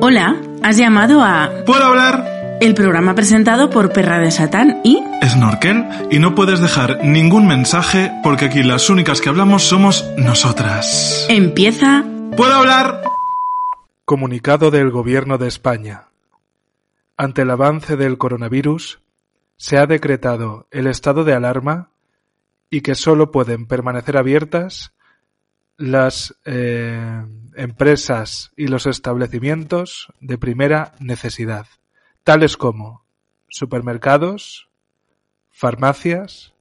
Hola, has llamado a ¿Puedo hablar? el programa presentado por Perra de Satán y Snorkel y no puedes dejar ningún mensaje porque aquí las únicas que hablamos somos nosotras. empieza ¿Puedo hablar? Comunicado del Gobierno de España. Ante el avance del coronavirus, se ha decretado el estado de alarma y que solo pueden permanecer abiertas las eh, empresas y los establecimientos de primera necesidad, tales como supermercados, farmacias,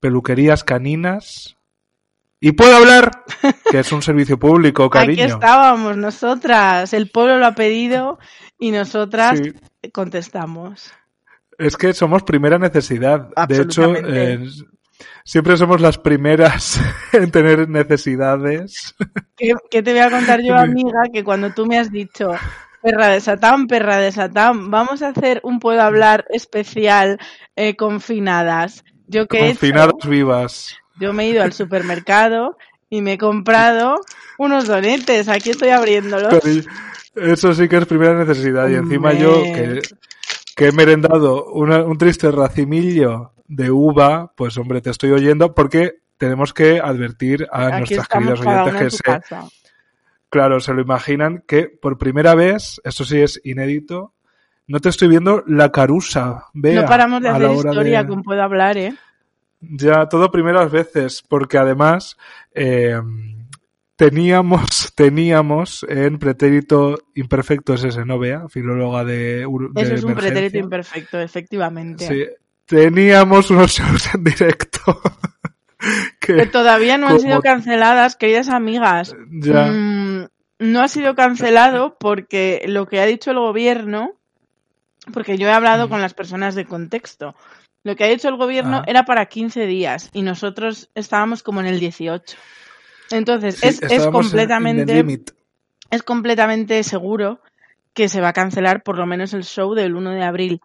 peluquerías caninas y puedo hablar, que es un servicio público, cariño. Aquí estábamos nosotras, el pueblo lo ha pedido y nosotras Sí. contestamos. Es que somos primera necesidad. De hecho, eh, siempre somos las primeras en tener necesidades. ¿Qué, qué te voy a contar yo, amiga? Que cuando tú me has dicho, perra de Satán, perra de Satán, vamos a hacer un Puedo Hablar especial eh, confinadas. Yo que he hecho, Confinadas vivas. yo me he ido al supermercado y me he comprado unos donetes. Aquí estoy abriéndolos. Eso sí que es primera necesidad. Y encima yo, que, que he merendado una- un triste racimillo de uva, pues hombre, te estoy oyendo porque tenemos que advertir a Aquí nuestras queridas oyentes que se, casa. Claro, se lo imaginan que por primera vez, esto sí es inédito, no te estoy viendo la carusa. Bea, No paramos de hacer historia de- con Puedo Hablar, ¿eh? Ya, todo primeras veces, porque además eh, teníamos, teníamos en pretérito imperfecto es ese, ¿no, Bea? Filóloga de, de Eso es un pretérito imperfecto, efectivamente. Sí, teníamos unos shows en directo. que, que todavía no han como- sido canceladas, queridas amigas. ya, Mm, no ha sido cancelado porque lo que ha dicho el gobierno, porque yo he hablado Mm. con las personas de contexto, lo que ha dicho el gobierno Ah. era para 15 días y nosotros estábamos como en el 18. Entonces, sí, es, es completamente es completamente seguro que se va a cancelar por lo menos el show del 1 de abril.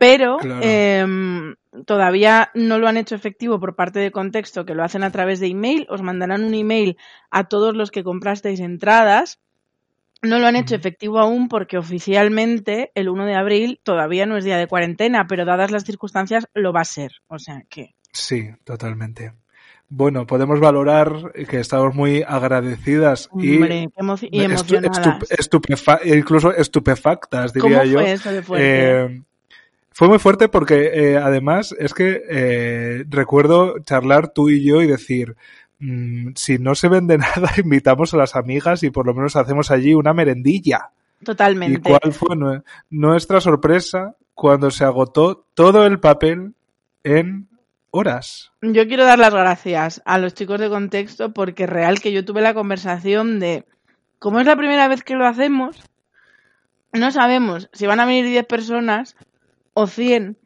Pero Claro. em, todavía no lo han hecho efectivo por parte de Contexto, que lo hacen a través de email. Os mandarán un email a todos los que comprasteis entradas. No lo han hecho efectivo aún porque oficialmente el 1 de abril todavía no es día de cuarentena, pero dadas las circunstancias lo va a ser. O sea que Sí, totalmente. Bueno, podemos valorar que estamos muy agradecidas y Hombre, estu- emocionadas. estupefa- incluso estupefactas, diría ¿Cómo yo. fue eso de fuerte? Eh, fue muy fuerte porque eh, además es que eh, recuerdo charlar tú y yo y decir, mm, si no se vende nada, invitamos a las amigas y por lo menos hacemos allí una merendilla. ¿Y Totalmente. cuál fue nue- nuestra sorpresa cuando se agotó todo el papel en horas? Yo quiero dar las gracias a los chicos de contexto porque real que yo tuve la conversación de, como es la primera vez que lo hacemos, no sabemos si van a venir 10 personas o 100.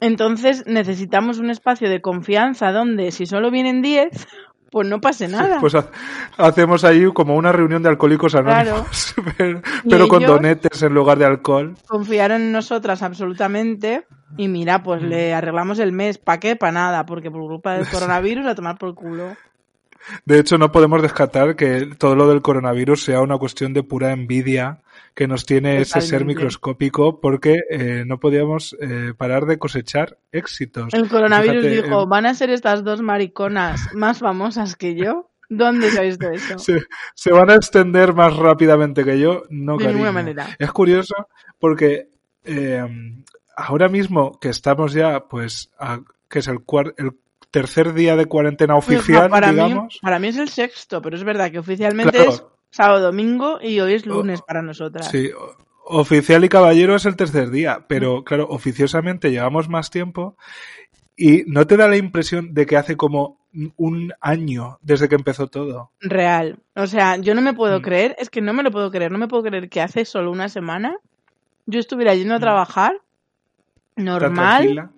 Entonces necesitamos un espacio de confianza donde si solo vienen 10, pues no pase nada. Pues ha- hacemos ahí como una reunión de alcohólicos anónimos, pero, Y pero con donetes en lugar de alcohol. Confiaron en nosotras absolutamente y mira, pues Mm. le arreglamos el mes. ¿Para qué? Para nada, porque por culpa del coronavirus a tomar por culo. De hecho, no podemos descartar que todo lo del coronavirus sea una cuestión de pura envidia que nos tiene ese ser microscópico porque eh, no podíamos eh, parar de cosechar éxitos. El coronavirus Fíjate, dijo, eh, ¿van a ser estas dos mariconas más famosas que yo? ¿Dónde se ha visto eso? se, se van a extender más rápidamente que yo, no De ninguna manera. Es curioso porque eh, ahora mismo que estamos ya, pues, a- que es el, cuar- el tercer día de cuarentena oficial, para, mí, digamos. para mí es el sexto, pero es verdad que oficialmente Claro. es sábado, domingo y hoy es lunes para nosotras. Sí, oficial y caballero es el tercer día, pero claro, oficiosamente llevamos más tiempo y no te da la impresión de que hace como un año desde que empezó todo. Real. O sea, yo no me puedo Mm. creer, es que no me lo puedo creer, no me puedo creer que hace solo una semana yo estuviera yendo a Mm. trabajar Tan normal, tranquila.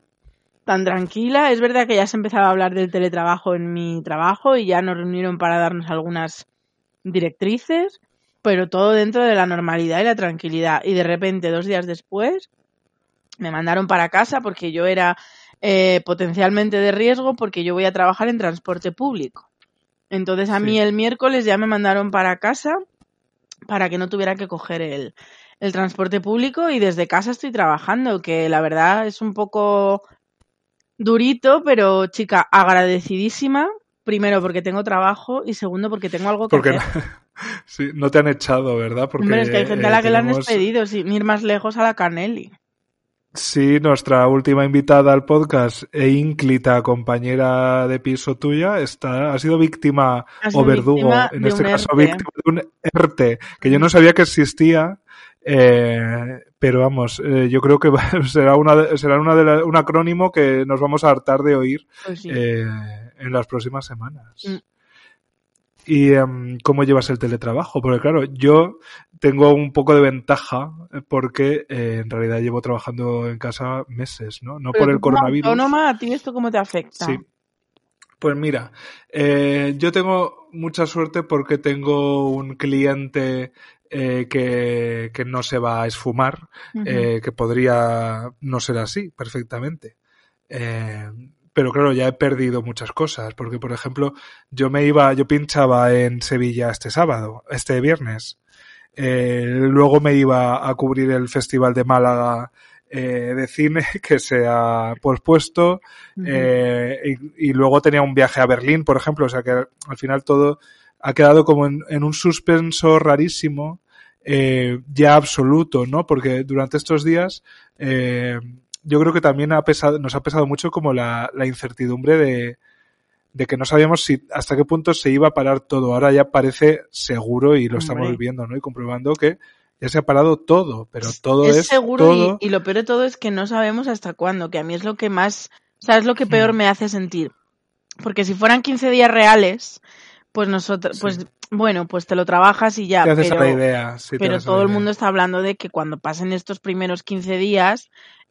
tan tranquila. Es verdad que ya se empezaba a hablar del teletrabajo en mi trabajo y ya nos reunieron para darnos algunas directrices, pero todo dentro de la normalidad y la tranquilidad. Y de repente, dos días después, me mandaron para casa porque yo era eh, potencialmente de riesgo porque yo voy a trabajar en transporte público. Entonces a Sí. mí el miércoles ya me mandaron para casa para que no tuviera que coger el, el transporte público y desde casa estoy trabajando, que la verdad es un poco durito, pero chica, agradecidísima. Primero porque tengo trabajo y segundo porque tengo algo que Porque hacer. no, sí, no te han echado, ¿verdad? Porque, Hombre, es que hay gente a eh, la que la han tenemos- despedido, sin ir más lejos a la Canelli. Sí, nuestra última invitada al podcast e ínclita compañera de piso tuya está, ha sido víctima Ha sido o verdugo, víctima en este caso ERTE. víctima de un ERTE, que yo no sabía que existía, eh, pero vamos, eh, yo creo que será, una será una de la- un acrónimo que nos vamos a hartar de oír Pues sí. eh, en las próximas semanas. Mm. ¿Y em, cómo llevas el teletrabajo? Porque claro, yo tengo un poco de ventaja eh, porque eh, en realidad llevo trabajando en casa meses, ¿no? No Pero por el coronavirus. autónoma, ¿a ti esto cómo te afecta? Sí. Pues mira, eh, yo tengo mucha suerte porque tengo un cliente eh, que, que no se va a esfumar, eh, que podría no ser así perfectamente. Pero claro, ya he perdido muchas cosas, porque por ejemplo, yo me iba, yo pinchaba en Sevilla este sábado, este viernes. Eh, luego me iba a cubrir el Festival de Málaga eh, de cine que se ha pospuesto. Eh, y, y luego tenía un viaje a Berlín, por ejemplo, o sea que al final todo ha quedado como en, en un suspenso rarísimo, eh, ya absoluto, ¿no? Porque durante estos días eh, yo creo que también ha pesado, nos ha pesado mucho como la, la incertidumbre de, de que no sabíamos si hasta qué punto se iba a parar todo. Ahora ya parece seguro y lo estamos Hombre. viendo, ¿no? Y comprobando que ya se ha parado todo, pero todo es, es, seguro todo. Y, y lo peor de todo es que no sabemos hasta cuándo, que a mí es lo que más, o sea, es lo que peor Mm. me hace sentir. Porque si fueran 15 días reales, pues nosotros, Sí. pues bueno, pues te lo trabajas y ya, te haces pero, la idea. sí, pero todo el mundo está hablando de que cuando pasen estos primeros 15 días,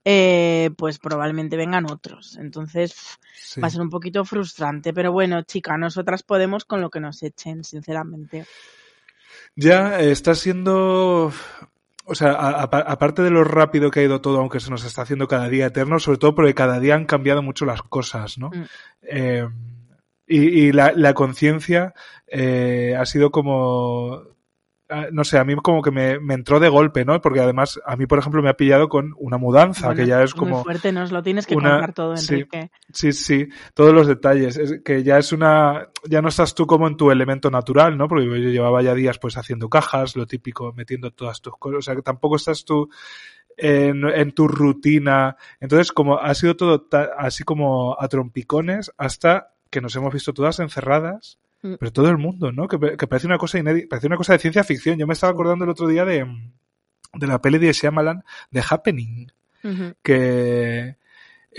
eh, pues probablemente vengan otros. Entonces Sí. va a ser un poquito frustrante. Pero bueno, chica, nosotras podemos con lo que nos echen, sinceramente. Ya eh, está siendo, o sea, aparte de lo rápido que ha ido todo, aunque se nos está haciendo cada día eterno, sobre todo porque cada día han cambiado mucho las cosas, ¿no? Mm. Eh, y, y la, la conciencia eh, ha sido como, no sé, a mí como que me, me entró de golpe, ¿no? Porque además a mí, por ejemplo, me ha pillado con una mudanza, Bueno, que ya es muy como... fuerte, nos lo tienes que una- contar todo, sí. Enrique. Sí, sí, todos los detalles. Es que ya es una, ya no estás tú como en tu elemento natural, ¿no? Porque yo llevaba ya días pues haciendo cajas, lo típico, metiendo todas tus cosas. O sea, que tampoco estás tú en, en tu rutina. Entonces, como ha sido todo ta- así como a trompicones hasta que nos hemos visto todas encerradas. Mm. Pero todo el mundo, ¿no? Que, que parece una cosa inédita, parece una cosa de ciencia ficción. Yo me estaba acordando el otro día de, de la peli de Shyamalan, de Happening que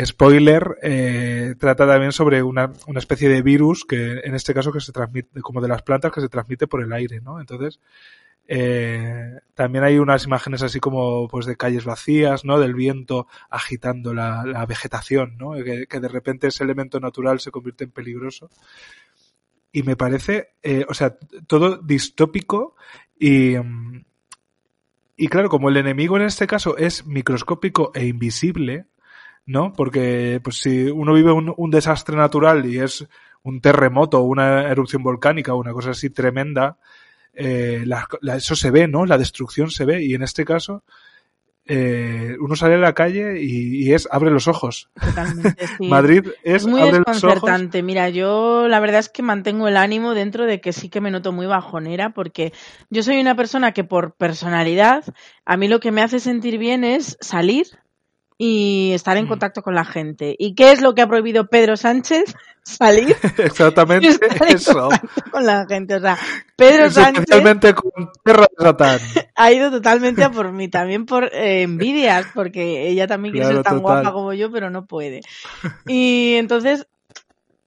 spoiler eh, trata también sobre una, una especie de virus que en este caso que se transmite como de las plantas que se transmite por el aire no entonces eh, también hay unas imágenes así como pues de calles vacías no del viento agitando la, la vegetación no que, que de repente ese elemento natural se convierte en peligroso y me parece eh, o sea todo distópico y y claro, como el enemigo en este caso es microscópico e invisible, ¿no? Porque pues si uno vive un, un desastre natural y es un terremoto una erupción volcánica o una cosa así tremenda, eh, la- eso se ve, ¿no? La destrucción se ve y en este caso eh, uno sale a la calle y, y es abre los ojos. Totalmente, sí. Madrid es, Es muy abre los ojos. desconcertante. Mira, yo la verdad es que mantengo el ánimo dentro de que sí que me noto muy bajonera porque yo soy una persona que por personalidad a mí lo que me hace sentir bien es salir y estar en Mm. contacto con la gente. ¿Y qué es lo que ha prohibido Pedro Sánchez? Salir Exactamente y estar en eso. con la gente. O sea, Pedro Sánchez Especialmente con Tierra de Satán. ha ido totalmente a por mí, también por eh, envidias, porque ella también quiere ser tan total. guapa como yo, pero no puede. Y entonces,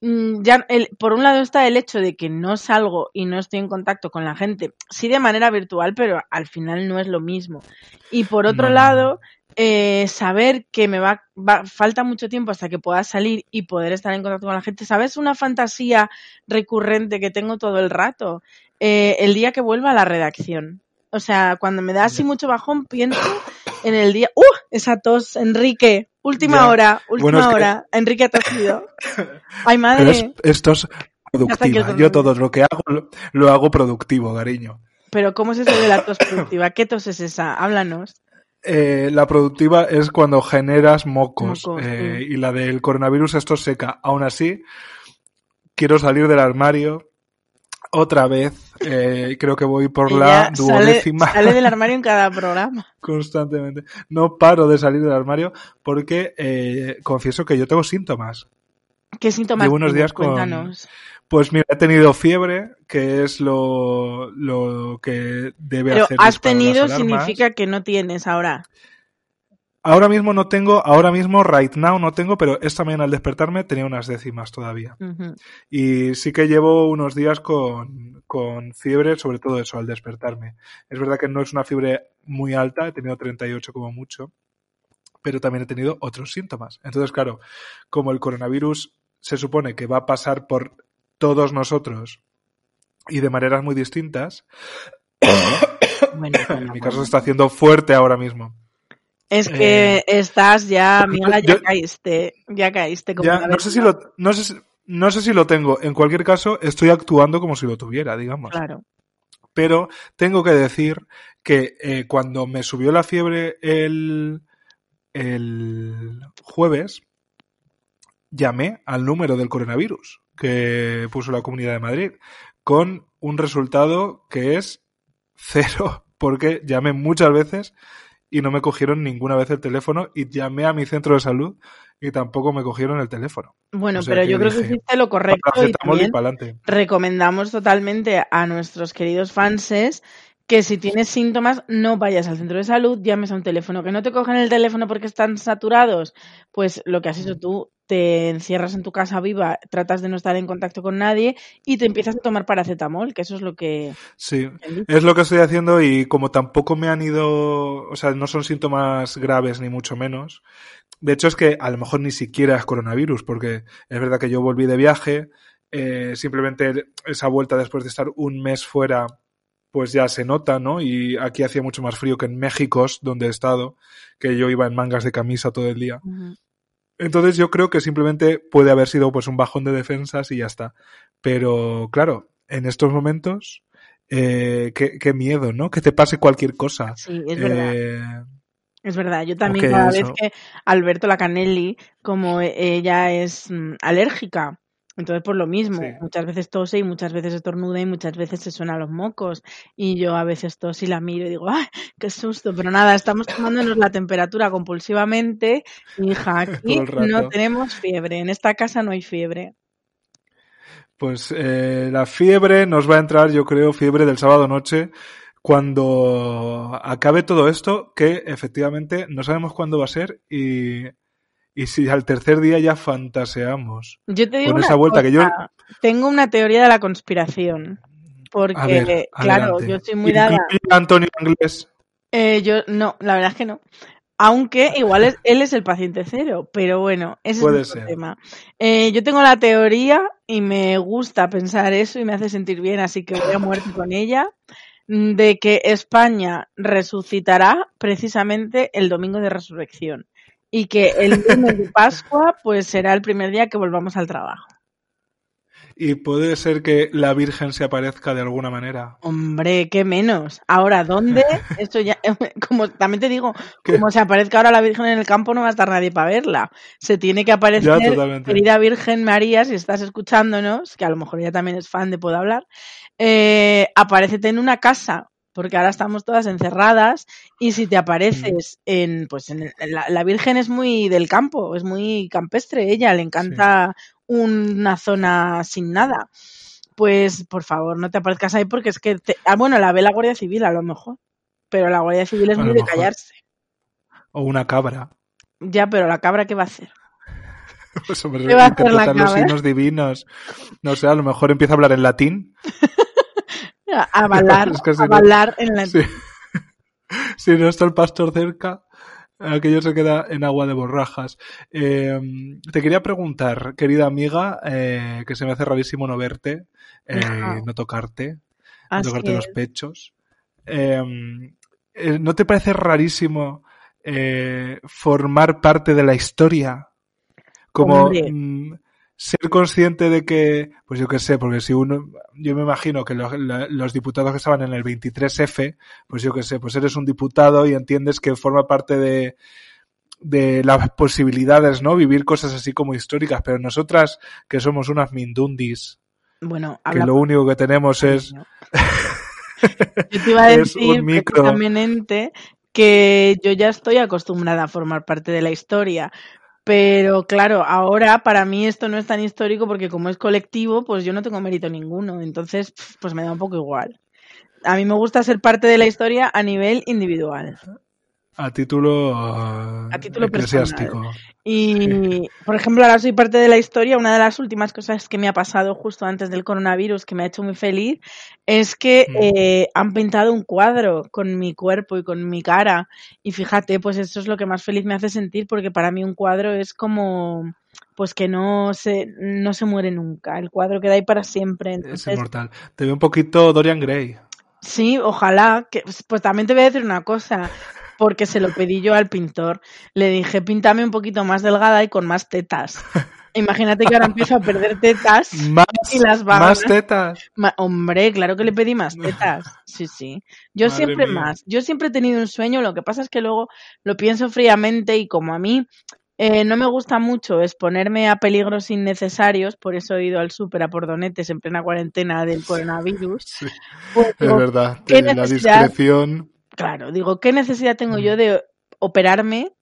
ya el, por un lado está el hecho de que no salgo y no estoy en contacto con la gente, sí de manera virtual, pero al final no es lo mismo. Y por otro No, lado, eh, saber que me va, va- falta mucho tiempo hasta que pueda salir y poder estar en contacto con la gente. ¿Sabes una fantasía recurrente que tengo todo el rato? Eh, el día que vuelva a la redacción. O sea, cuando me da así mucho bajón, pienso en el día. ¡Uh! Esa tos, Enrique. Última Ya. hora, última Bueno, es que- hora. Enrique ha tosido. Ay, Pero madre. es, esto es productiva. Yo todo lo que hago lo, lo hago productivo, cariño. Pero ¿cómo es eso de la tos productiva? ¿Qué tos es esa? Háblanos. Eh, la productiva es cuando generas mocos, Mocos, eh, sí. y la del coronavirus esto seca. Aún así, quiero salir del armario otra vez. eh, creo que voy por la Ella duodécima sale del armario en cada programa. constantemente. No paro de salir del armario porque eh, confieso que yo tengo síntomas. ¿Qué síntomas Llevo unos días con- Cuéntanos. Pues mira, he tenido fiebre, que es lo, lo que debe Pero hacer has tenido significa que no tienes ahora. Ahora mismo no tengo, ahora mismo, right now no tengo, pero esta mañana al despertarme tenía unas décimas todavía. Y sí que llevo unos días con, con fiebre, sobre todo eso, al despertarme. Es verdad que no es una fiebre muy alta, he tenido 38 como mucho, pero también he tenido otros síntomas. Entonces, claro, como el coronavirus se supone que va a pasar por todos nosotros y de maneras muy distintas, Bueno, en mi caso bueno. se está haciendo fuerte ahora mismo. Es que Eh, estás ya, Miguel, ya yo- caíste. Ya caíste como Ya, una no sé si lo, no sé si- no sé si lo tengo. En cualquier caso, estoy actuando como si lo tuviera, digamos. Claro. Pero tengo que decir que eh, cuando me subió la fiebre el, el jueves, llamé al número del coronavirus que puso la Comunidad de Madrid con un resultado que es cero, porque llamé muchas veces y no me cogieron ninguna vez el teléfono y llamé a mi centro de salud y tampoco me cogieron el teléfono. Bueno, O sea pero yo creo que hiciste lo correcto y también recomendamos totalmente a nuestros queridos fanses que si tienes síntomas no vayas al centro de salud, llames a un teléfono. Que no te cogen el teléfono porque están saturados, pues lo que has hecho tú, te encierras en tu casa viva, tratas de no estar en contacto con nadie y te empiezas a tomar paracetamol, que eso es lo que... Sí, es lo que estoy haciendo y como tampoco me han ido, o sea, no son síntomas graves ni mucho menos. De hecho es que a lo mejor ni siquiera es coronavirus, porque es verdad que yo volví de viaje, eh, simplemente esa vuelta después de estar un mes fuera, pues ya se nota, ¿no? Y aquí hacía mucho más frío que en México, donde he estado, que yo iba en mangas de camisa todo el día. Entonces yo creo que simplemente puede haber sido pues un bajón de defensas y ya está. Pero claro, en estos momentos, eh, qué, qué miedo, ¿no? Que te pase cualquier cosa. Sí, es verdad. Eh, Es verdad, yo también cada eso. vez que Alberto la Canelli, como ella es mm, alérgica, entonces por lo mismo, Sí. muchas veces tose y muchas veces estornuda y muchas veces se suenan los mocos y yo a veces tos y la miro y digo, ¡ay, qué susto! Pero nada, estamos tomándonos la temperatura compulsivamente, hija, aquí no tenemos fiebre, en esta casa no hay fiebre. pues eh, la fiebre nos va a entrar, yo creo, fiebre del sábado noche, cuando acabe todo esto, que efectivamente no sabemos cuándo va a ser y, y si al tercer día ya fantaseamos. Yo te digo Con esa vuelta que yo- tengo una teoría de la conspiración, porque, A ver, claro, adelante. yo estoy muy dada... Antonio Inglés. Eh, yo no, la verdad es que no. Aunque igual es- él es el paciente cero, pero bueno, ese Puede es ser. tema. Eh, yo tengo la teoría y me gusta pensar eso y me hace sentir bien, así que voy a muerte con ella, mm, de que España resucitará precisamente el domingo de resurrección y que el lunes de Pascua pues será el primer día que volvamos al trabajo. Y puede ser que la Virgen se aparezca de alguna manera. Hombre, qué menos. Ahora, ¿dónde? Eso ya, como también te digo, ¿Qué? como se aparezca ahora la Virgen en el campo, no va a estar nadie para verla. Se tiene que aparecer, Ya, querida Virgen María, si estás escuchándonos, que a lo mejor ella también es fan de Puedo Hablar, eh, aparécete en una casa, porque ahora estamos todas encerradas, y si te apareces en, pues en la, la Virgen es muy del campo, es muy campestre, ella le encanta una zona sin nada. Pues por favor, no te aparezcas ahí porque es que, te- ah, bueno, la ve la Guardia Civil a lo mejor, pero la Guardia Civil es A muy de callarse. O una cabra. Ya, pero la cabra, ¿qué va a hacer? Pues, hombre, ¿Qué va a hacer la interpretar los cabra? signos divinos. No sé, a lo mejor empieza a hablar en latín. A a bailar, Es que si a no- bailar en la... Sí. si no está el pastor cerca, aquello se queda en agua de borrajas. Eh, te quería preguntar, querida amiga, eh, que se me hace rarísimo no verte, eh, no tocarte, no tocarte los pechos. Eh, eh, ¿No te parece rarísimo eh, formar parte de la historia? Como Hombre. Ser consciente de que, pues yo qué sé, porque si uno, yo me imagino que los, los diputados que estaban en el 23F, pues yo qué sé, pues eres un diputado y entiendes que forma parte de, de las posibilidades, ¿no? Vivir cosas así como históricas, pero nosotras que somos unas mindundis, Bueno, que lo único que tenemos es Yo te iba a decir un micro. precisamente que yo ya estoy acostumbrada a formar parte de la historia. Pero claro, ahora para mí esto no es tan histórico porque como es colectivo, pues yo no tengo mérito ninguno. Entonces, pues me da un poco igual. A mí me gusta ser parte de la historia a nivel individual. A título, A título eclesiástico. Y, por ejemplo, ahora soy parte de la historia. Una de las últimas cosas que me ha pasado justo antes del coronavirus, que me ha hecho muy feliz, es que Mm. eh, han pintado un cuadro con mi cuerpo y con mi cara. Y fíjate, pues eso es lo que más feliz me hace sentir, porque para mí un cuadro es como, pues que no se, no se muere nunca. El cuadro queda ahí para siempre. Es inmortal. Te veo un poquito Dorian Gray. Sí, ojalá. Que, pues también te voy a decir una cosa, porque se lo pedí yo al pintor. Le dije, píntame un poquito más delgada y con más tetas. Imagínate que ahora empiezo a perder tetas. Más, Y las más babas. tetas. Ma- hombre, claro que le pedí más tetas. Sí, sí. Yo Madre siempre mía. más. Yo siempre he tenido un sueño. Lo que pasa es que luego lo pienso fríamente y como a mí eh, no me gusta mucho exponerme a peligros innecesarios, por eso he ido al súper a por donetes en plena cuarentena del coronavirus. Sí, pues es digo, verdad. ¿qué La discreción. Claro, digo, ¿qué necesidad tengo yo de operarme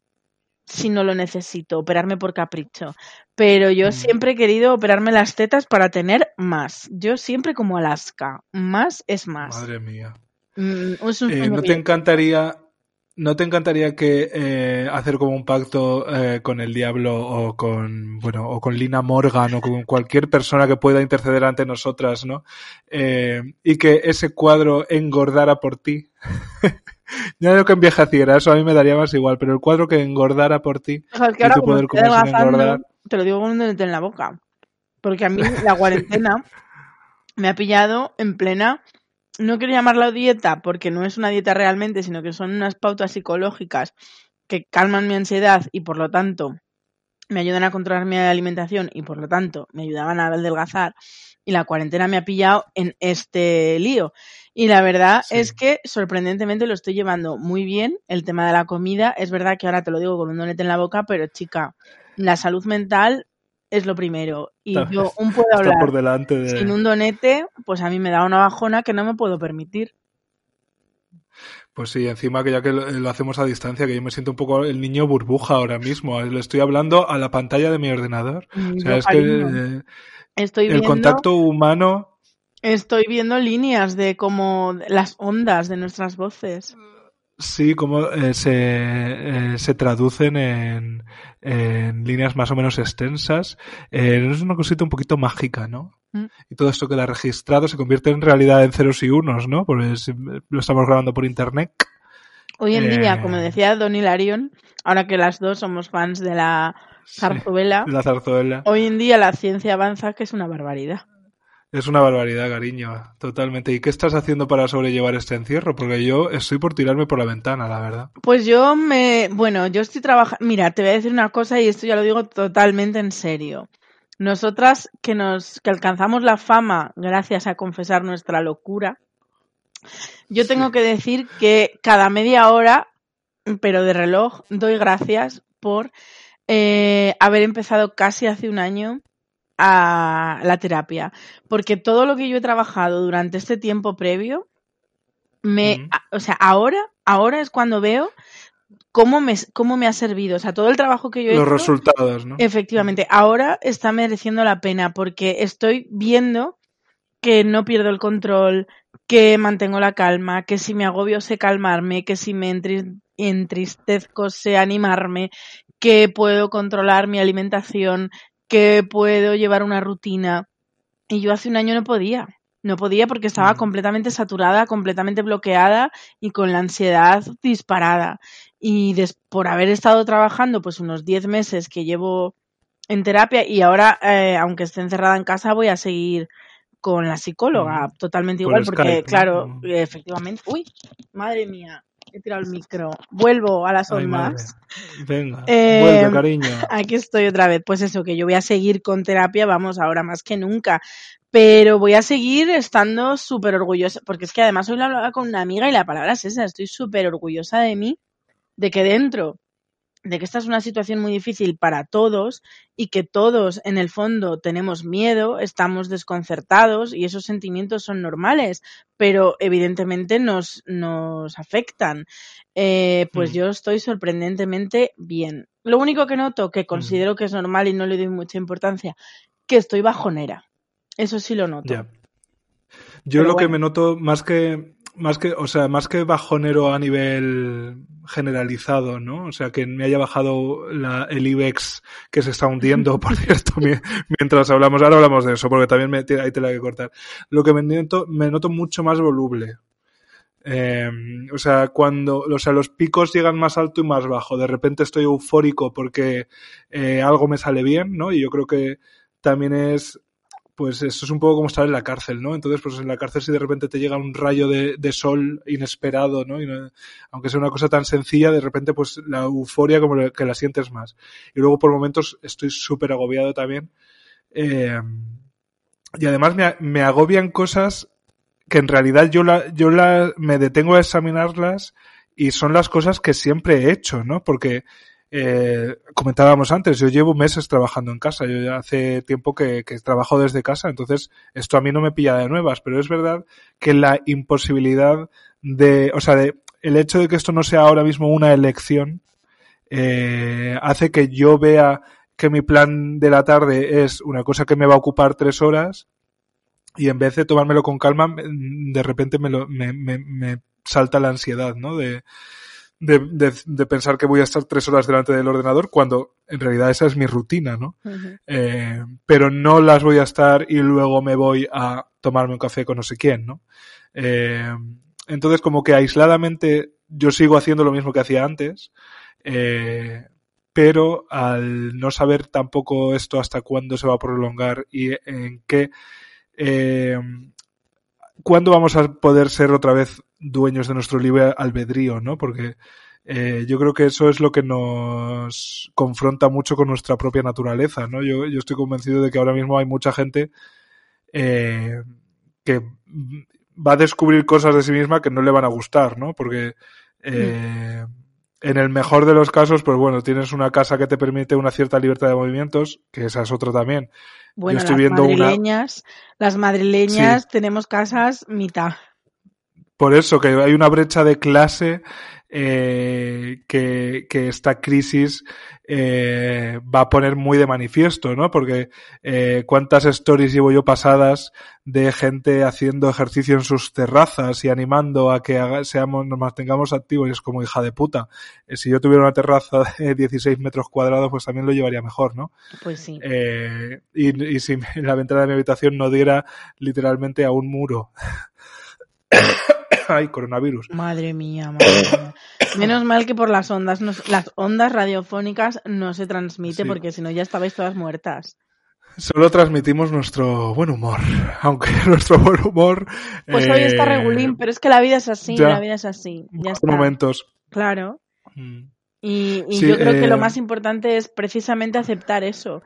si no lo necesito? Operarme por capricho. Pero yo siempre he querido operarme las tetas para tener más. Yo siempre como Alaska. Más es más. Madre mía. Mm, es un Eh, ¿No te encantaría, no te encantaría que eh, hacer como un pacto eh, con el diablo o con, bueno, o con Lina Morgan o con cualquier persona que pueda interceder ante nosotras, ¿no? Eh, y que ese cuadro engordara por ti. ya no que envejeciera, eso a mí me daría más igual, pero el cuadro que engordara por ti O sea, es que y ahora tú como poder estoy comer sin adelgazando, engordar. te lo digo con un en la boca. Porque a mí la cuarentena me ha pillado en plena. No quiero llamarla dieta porque no es una dieta realmente, sino que son unas pautas psicológicas que calman mi ansiedad y por lo tanto me ayudan a controlar mi alimentación y por lo tanto me ayudaban a adelgazar. Y la cuarentena me ha pillado en este lío. Y la verdad Sí. es que sorprendentemente lo estoy llevando muy bien. El tema de la comida, es verdad que ahora te lo digo con un donete en la boca, pero chica, la salud mental es lo primero. Y Está- yo un puedo Está por hablar delante de... sin un donete, pues a mí me da una bajona que no me puedo permitir. Pues sí, encima que ya que lo, lo hacemos a distancia, que yo me siento un poco el niño burbuja ahora mismo. Le estoy hablando a la pantalla de mi ordenador. Mm, O sea, es que eh, estoy el viendo, contacto humano, estoy viendo líneas de como las ondas de nuestras voces. Sí, como eh, se, eh, se traducen en, en líneas más o menos extensas. Eh, es una cosita un poquito mágica, ¿no? Mm. Y todo esto queda registrado, se convierte en realidad en ceros y unos, ¿no? Porque lo estamos grabando por internet. Hoy en día, Eh. como decía Don Hilarion, ahora que las dos somos fans de la Sí, zarzuela, la zarzuela. hoy en día la ciencia avanza que es una barbaridad. Es una barbaridad, cariño, totalmente. ¿Y qué estás haciendo para sobrellevar este encierro? Porque yo estoy por tirarme por la ventana, la verdad. Pues yo me, bueno, yo estoy trabajando, mira, te voy a decir una cosa y esto ya lo digo totalmente en serio. Nosotras que nos, que alcanzamos la fama gracias a confesar nuestra locura, yo tengo que decir que cada media hora, pero de reloj, doy gracias por eh, haber empezado casi hace un año a la terapia. Porque todo lo que yo he trabajado durante este tiempo previo, me, a- o sea, ahora, ahora es cuando veo cómo me, cómo me ha servido. O sea, todo el trabajo que yo he Los hecho, resultados, ¿no? efectivamente, ahora está mereciendo la pena porque estoy viendo que no pierdo el control, que mantengo la calma, que si me agobio sé calmarme, que si me entri- entristezco sé animarme, que puedo controlar mi alimentación, que puedo llevar una rutina. Y yo hace un año no podía. No podía porque estaba Mm. completamente saturada, completamente bloqueada y con la ansiedad disparada. Y des- por haber estado trabajando pues unos 10 meses que llevo en terapia y ahora, eh, aunque esté encerrada en casa, voy a seguir con la psicóloga, Mm. totalmente Por igual, porque claro, Mm. efectivamente, uy, madre mía, he tirado el micro. Vuelvo a las Ay, madre. ondas. Venga, Eh, vuelve, cariño. Aquí estoy otra vez. Pues eso, que yo voy a seguir con terapia, vamos, ahora más que nunca. Pero voy a seguir estando súper orgullosa, porque es que además hoy lo hablaba con una amiga y la palabra es esa, estoy súper orgullosa de mí, de que dentro de que esta es una situación muy difícil para todos y que todos en el fondo tenemos miedo, estamos desconcertados y esos sentimientos son normales, pero evidentemente nos, nos afectan. Eh, pues Mm. yo estoy sorprendentemente bien. Lo único que noto, que considero que es normal y no le doy mucha importancia, que estoy bajonera. Eso sí lo noto. Yo Pero lo que me noto más que más que, o sea, más que bajonero a nivel generalizado, ¿no? O sea, que me haya bajado la, el IBEX que se está hundiendo, por cierto, mi- mientras hablamos. Ahora hablamos de eso, porque también me, hay tela que cortar. Lo que me noto, me noto mucho más voluble. Eh, o sea, cuando, o sea, los picos llegan más alto y más bajo. De repente estoy eufórico porque eh, algo me sale bien, ¿no? Y yo creo que también es, pues eso es un poco como estar en la cárcel, ¿no? Entonces, pues en la cárcel si de repente te llega un rayo de, sol inesperado, ¿no? Y aunque sea una cosa tan sencilla, de repente pues la euforia como que la sientes más. Y luego por momentos estoy súper agobiado también. Eh, y además me, me agobian cosas que en realidad yo la, yo la, me detengo a examinarlas y son las cosas que siempre he hecho, ¿no? Porque, eh, comentábamos antes, yo llevo meses trabajando en casa, yo ya hace tiempo que, trabajo desde casa, entonces esto a mí no me pilla de nuevas, pero es verdad que la imposibilidad de, o sea, de, el hecho de que esto no sea ahora mismo una elección, eh, hace que yo vea que mi plan de la tarde es una cosa que me va a ocupar tres horas y en vez de tomármelo con calma, me- de repente me, lo, me, me, me salta la ansiedad, ¿no? De, de, de, de pensar que voy a estar tres horas delante del ordenador cuando en realidad esa es mi rutina, ¿no? Eh, pero no las voy a estar y luego me voy a tomarme un café con no sé quién, ¿no? Eh, entonces como que aisladamente yo sigo haciendo lo mismo que hacía antes, eh, pero al no saber tampoco esto hasta cuándo se va a prolongar y en qué, eh, cuándo vamos a poder ser otra vez dueños de nuestro libre albedrío, ¿no? Porque eh, yo creo que eso es lo que nos confronta mucho con nuestra propia naturaleza, ¿no? Yo, yo estoy convencido de que ahora mismo hay mucha gente eh, que va a descubrir cosas de sí misma que no le van a gustar, ¿no? Porque eh, en el mejor de los casos, pues bueno, tienes una casa que te permite una cierta libertad de movimientos, que esa es otra también. Bueno, estoy las viendo una- madrileñas, las madrileñas tenemos casas mitad. Por eso que hay una brecha de clase eh, que, que esta crisis eh, va a poner muy de manifiesto, ¿no? Porque eh, cuántas stories llevo yo pasadas de gente haciendo ejercicio en sus terrazas y animando a que haga- seamos, nos mantengamos activos y es como hija de puta. Eh, si yo tuviera una terraza de 16 metros cuadrados, pues también lo llevaría mejor, ¿no? Pues sí. Eh, y, y si la ventana de mi habitación no diera literalmente a un muro. Coronavirus. Madre mía, madre mía. Menos mal que por las ondas, las ondas radiofónicas no se transmite Sí. porque si no ya estabais todas muertas. Solo transmitimos nuestro buen humor, aunque nuestro buen humor... Pues hoy está eh, regulín, pero es que la vida es así, ya. la vida es así. Ya está. momentos. Claro. Mm. Y, y Sí, yo creo que eh, lo más importante es precisamente aceptar eso,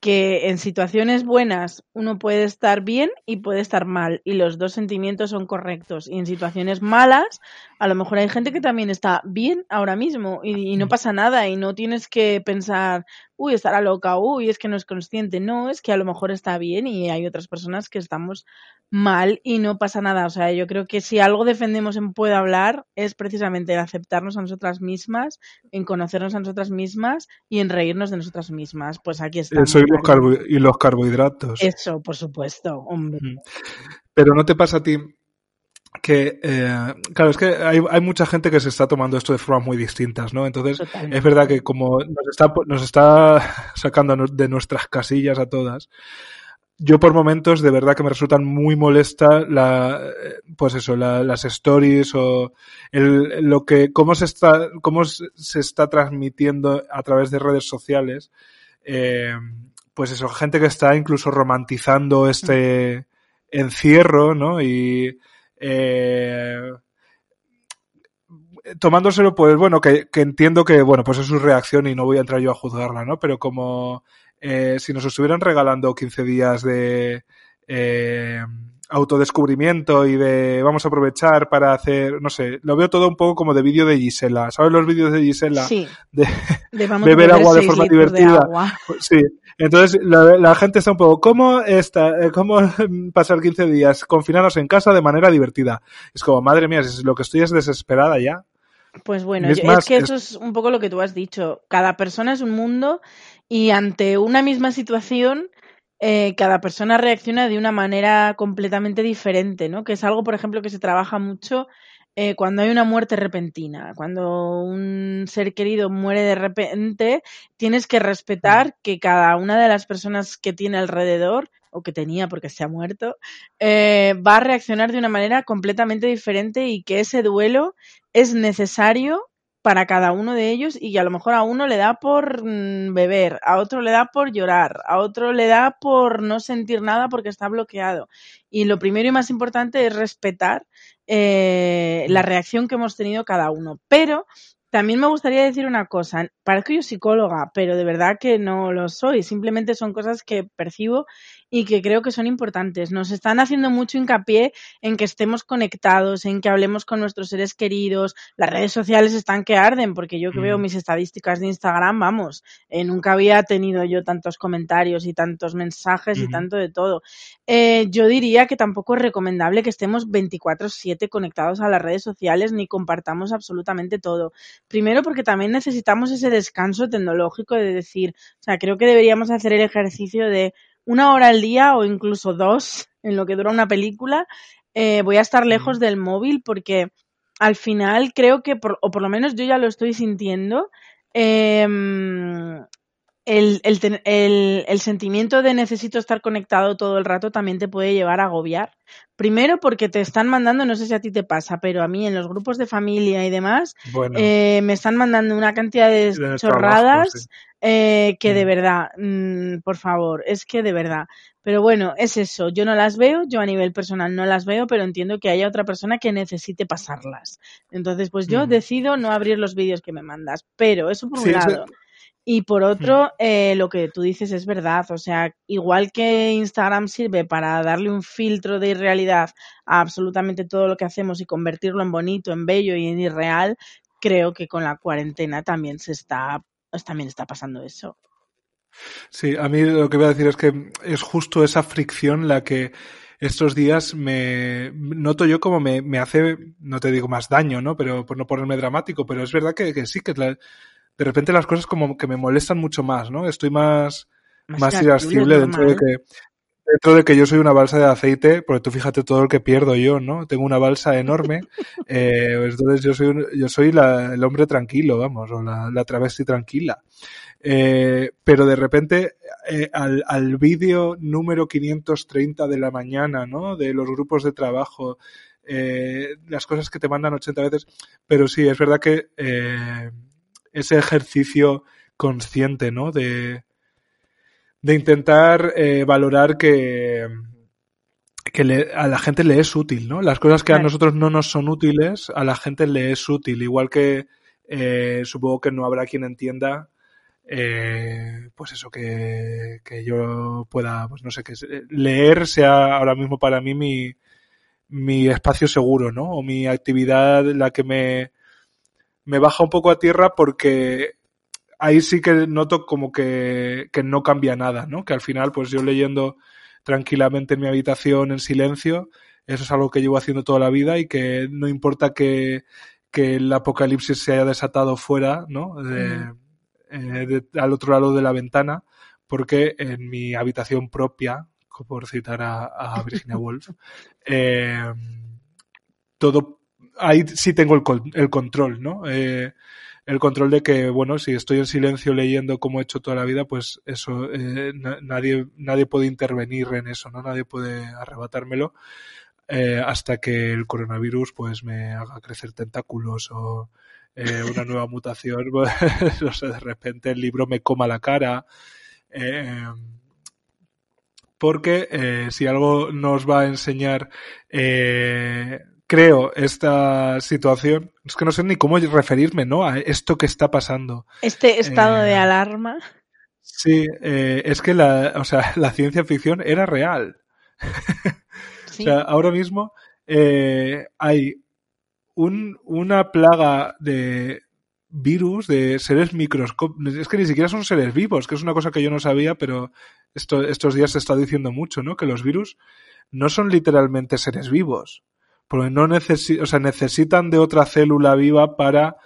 que en situaciones buenas uno puede estar bien y puede estar mal, y los dos sentimientos son correctos. Y en situaciones malas, a lo mejor hay gente que también está bien ahora mismo y, y no Mm. pasa nada y no tienes que pensar, uy, estará loca, uy, es que no es consciente. No, es que a lo mejor está bien y hay otras personas que estamos mal y no pasa nada. O sea, yo creo que si algo defendemos en Puede Hablar es precisamente en aceptarnos a nosotras mismas, en conocernos a nosotras mismas y en reírnos de nosotras mismas. Pues aquí estamos. Eso y los, carbo- y los carbohidratos. Eso, por supuesto, hombre. Mm. Pero no te pasa a ti que, eh, claro, es que hay, hay mucha gente que se está tomando esto de formas muy distintas, ¿no? Entonces, Totalmente. es verdad que como nos está, nos está sacando de nuestras casillas a todas, yo por momentos de verdad que me resultan muy molesta la, eh, pues eso, la- las stories o el, lo que, cómo se está, cómo se se está transmitiendo a través de redes sociales, eh, pues eso, gente que está incluso romantizando este encierro, ¿no? Y, eh, tomándoselo, pues bueno, que, que, entiendo que, bueno, pues es su reacción y no voy a entrar yo a juzgarla, ¿no? Pero como eh, si nos estuvieran regalando 15 días de eh, autodescubrimiento y de vamos a aprovechar para hacer, no sé, lo veo todo un poco como de vídeo de Gisela. ¿Sabes los vídeos de Gisela? Sí. De, beber agua de forma de divertida. agua. Sí, entonces la, la gente está un poco, ¿cómo, está, eh, ¿cómo pasar 15 días confinados en casa de manera divertida? Es como, madre mía, si lo que estoy es desesperada ya. Pues bueno, Es yo- es, que es- eso es un poco lo que tú has dicho. Cada persona es un mundo y ante una misma situación, eh, cada persona reacciona de una manera completamente diferente, ¿no? Que es algo, por ejemplo, que se trabaja mucho eh, cuando hay una muerte repentina. Cuando un ser querido muere de repente, tienes que respetar que cada una de las personas que tiene alrededor o que tenía porque se ha muerto, eh, va a reaccionar de una manera completamente diferente y que ese duelo es necesario para cada uno de ellos y que a lo mejor a uno le da por mm, beber, a otro le da por llorar, a otro le da por no sentir nada porque está bloqueado. Y lo primero y más importante es respetar eh, la reacción que hemos tenido cada uno. Pero también me gustaría decir una cosa. Parezco yo psicóloga, pero de verdad que no lo soy. Simplemente son cosas que percibo y que creo que son importantes. Nos están haciendo mucho hincapié en que estemos conectados, en que hablemos con nuestros seres queridos. Las redes sociales están que arden, porque yo que veo Mm. mis estadísticas de Instagram, vamos, eh, nunca había tenido yo tantos comentarios y tantos mensajes y tanto de todo. Eh, yo diría que tampoco es recomendable que estemos 24/7 conectados a las redes sociales ni compartamos absolutamente todo. Primero porque también necesitamos ese descanso tecnológico de decir, o sea, creo que deberíamos hacer el ejercicio de una hora al día o incluso dos en lo que dura una película. eh, voy a estar lejos del móvil porque al final creo que, por- o por lo menos yo ya lo estoy sintiendo, em, el, el el- el sentimiento de necesito estar conectado todo el rato también te puede llevar a agobiar. Primero porque te están mandando, no sé si a ti te pasa, pero a mí en los grupos de familia y demás, Bueno, eh, me están mandando una cantidad de trabajo, chorradas sí. eh, que de Mm. verdad, mm, por favor, es que de verdad. Pero bueno, es eso, yo no las veo, yo a nivel personal no las veo, pero entiendo que haya otra persona que necesite pasarlas. Entonces, pues yo Ujú. decido no abrir los vídeos que me mandas, pero eso por Sí, un eso- lado. Y por otro, eh, lo que tú dices es verdad. O sea, igual que Instagram sirve para darle un filtro de irrealidad a absolutamente todo lo que hacemos y convertirlo en bonito, en bello y en irreal, creo que con la cuarentena también se está, pues también está pasando eso. Sí, a mí lo que voy a decir es que es justo esa fricción la que estos días me noto yo como me, me hace, no te digo más daño, ¿no? Pero por no ponerme dramático, pero es verdad que, que sí, que la- de repente las cosas como que me molestan mucho más, ¿no? Estoy más, más irascible dentro de que dentro de que yo soy una balsa de aceite, porque tú fíjate todo el que pierdo yo, ¿no? Tengo una balsa enorme, eh, entonces yo soy un- yo soy la- el hombre tranquilo, vamos, o la, la travesti tranquila. Eh, pero de repente eh, al, al vídeo número 530 de la mañana, ¿no? De los grupos de trabajo, eh, las cosas que te mandan 80 veces, pero sí, es verdad que eh, ese ejercicio consciente, ¿no? De, de intentar eh, valorar que, que le- a la gente le es útil, ¿no? Las cosas que a nosotros no nos son útiles, a la gente le es útil, igual que eh, supongo que no habrá quien entienda eh, pues eso que, que yo pueda pues no sé se- leer sea ahora mismo para mí mi mi espacio seguro no o mi actividad la que me me baja un poco a tierra porque ahí sí que noto como que, que no cambia nada, ¿no? Que al final, pues yo leyendo tranquilamente en mi habitación en silencio, eso es algo que llevo haciendo toda la vida y que no importa que, que el apocalipsis se haya desatado fuera, ¿no? De- eh, de- al otro lado de la ventana, porque en mi habitación propia, por citar a, a Virginia Woolf, eh, todo, ahí sí tengo el, el control, ¿no? Eh, el control de que, bueno, si estoy en silencio leyendo como he hecho toda la vida, pues eso, eh, na- nadie, nadie puede intervenir en eso, ¿no? Nadie puede arrebatármelo eh, hasta que el coronavirus, pues, me haga crecer tentáculos o eh, una nueva mutación, pues, no sé, de repente el libro me coma la cara. porque si algo nos va a enseñar creo esta situación. Es que no sé ni cómo referirme, ¿no? A esto que está pasando. Este estado Eh, de alarma. Sí, eh, es que la, o sea, la ciencia ficción era real. Sí. O sea, ahora mismo eh, hay un, una plaga de virus, de seres microscópicos. Es que ni siquiera son seres vivos, que es una cosa que yo no sabía, pero esto, estos días se está diciendo mucho, ¿no? Que los virus no son literalmente seres vivos. Porque no necesi o sea, necesitan de otra célula viva para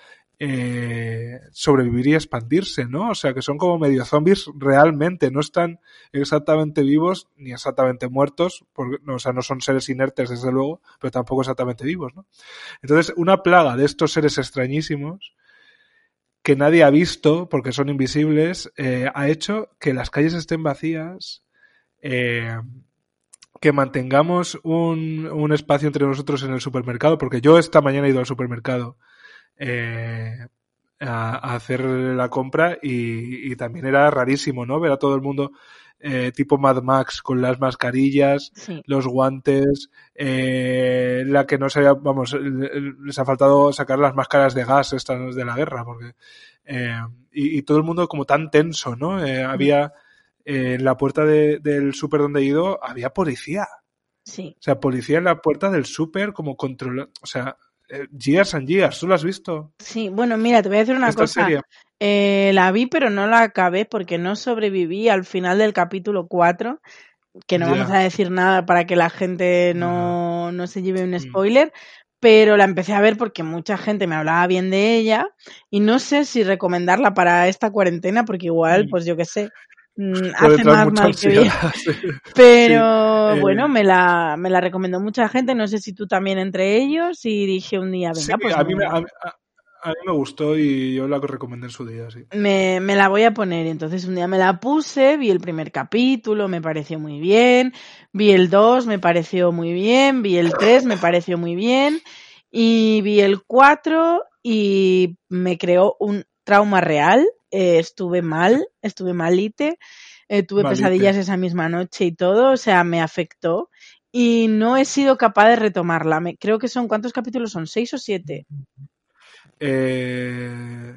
eh, sobrevivir y expandirse, ¿no? O sea, que son como medio zombies realmente, no están exactamente vivos ni exactamente muertos, porque, no, o sea, no son seres inertes desde luego, pero tampoco exactamente vivos, ¿no? Entonces, una plaga de estos seres extrañísimos que nadie ha visto porque son invisibles, eh, ha hecho que las calles estén vacías, eh, que mantengamos un, un espacio entre nosotros en el supermercado, porque yo esta mañana he ido al supermercado eh, a, a hacer la compra y, y también era rarísimo, ¿no? Ver a todo el mundo eh, tipo Mad Max con las mascarillas, Sí. los guantes, eh, la que no se haya, vamos, les ha faltado sacar las máscaras de gas estas de la guerra, porque eh, y, y todo el mundo como tan tenso, ¿no? Eh, había en la puerta de- del súper donde he ido había policía, Sí. o sea, policía en la puerta del súper como controla, o sea, eh, years and years, ¿tú lo has visto? Sí, bueno, mira, te voy a decir una Esta cosa. serie. Eh, la vi, pero no la acabé porque no sobreviví al final del capítulo 4, que no vamos a decir nada para que la gente no, no se lleve un Mm. spoiler, pero la empecé a ver porque mucha gente me hablaba bien de ella y no sé si recomendarla para esta cuarentena porque igual, Mm. pues yo qué sé, hace traer más mal que bien. Pero Sí, eh, bueno, me la, me la recomendó mucha gente, no sé si tú también entre ellos, y dije un día, venga, Sí, pues a mí, me- a, a- a mí me gustó y yo la recomendé en su día, sí. me, me la voy a poner. Entonces un día me la puse, vi el primer capítulo, me pareció muy bien, vi el 2, me pareció muy bien, vi el 3, me pareció muy bien, y vi el 4 y me creó un trauma real. Eh, estuve mal, estuve malite, eh, tuve Malite. pesadillas esa misma noche y todo, o sea, me afectó. Y no he sido capaz de retomarla. Me, creo que son, ¿cuántos capítulos son? ¿Seis o siete? Eh,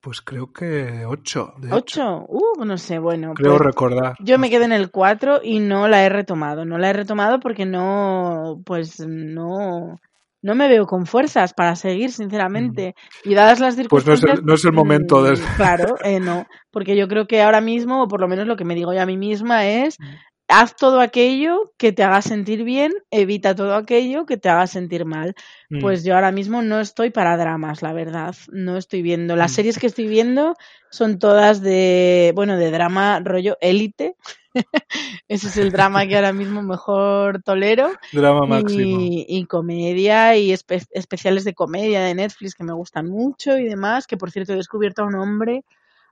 pues creo que ocho, de hecho. ¿Ocho? Uh, no sé, bueno. Creo pues- recordar. Yo me quedé en el 4 y no la he retomado. No la he retomado porque no, pues no, no me veo con fuerzas para seguir, sinceramente. Y dadas las Pues no es el- circunstancias. no es el momento mm, de- Claro, eh, no. Porque yo creo que ahora mismo, o por lo menos lo que me digo yo a mí misma es. Mm. Haz todo aquello que te haga sentir bien, evita todo aquello que te haga sentir mal. Mm. Pues yo ahora mismo no estoy para dramas, la verdad. No estoy viendo. Las Mm. series que estoy viendo son todas de, bueno, de drama rollo élite. Ese es el drama que ahora mismo mejor tolero. Drama máximo. Y, y comedia y espe- especiales de comedia de Netflix que me gustan mucho y demás. Que por cierto he descubierto a un hombre.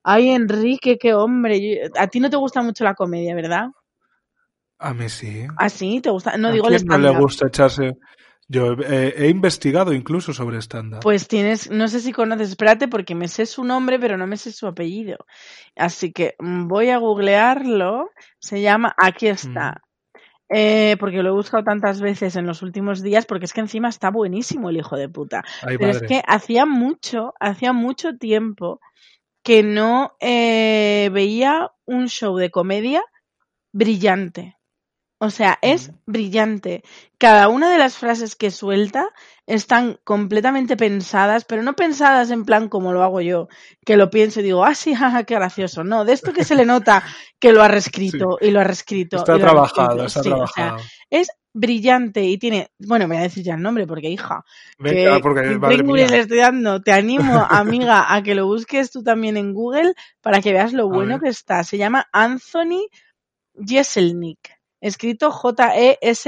Ay, Enrique, qué hombre. A ti no te gusta mucho la comedia, ¿verdad? A mí sí. ¿Ah, sí? ¿Te gusta? No ¿A digo quién no le gusta echarse? Yo eh, he investigado incluso sobre stand-up. Pues tienes, no sé si conoces, espérate porque me sé su nombre pero no me sé su apellido. Así que mm, voy a googlearlo. Se llama, aquí está. Eh, porque lo he buscado tantas veces en los últimos días porque es que encima está buenísimo el hijo de puta. Ay, Pero madre. es que hacía mucho, hacía mucho tiempo que no eh, veía un show de comedia brillante. O sea, es brillante. Cada una de las frases que suelta están completamente pensadas, pero no pensadas en plan como lo hago yo, que lo pienso y digo, ah, sí, jaja, qué gracioso. No, de esto que se le nota que lo ha reescrito y lo ha reescrito. Está y lo ha trabajado, reescrito. está Sí, o sea, trabajado. es brillante y tiene, bueno, voy a decir ya el nombre porque hija, Venga, que porque, madre Pringles mía. le estoy dando. Te animo, amiga, a que lo busques tú también en Google para que veas lo A bueno ver. que está. Se llama Anthony Jeselnik, escrito J-E-S-E-L-N-I-K.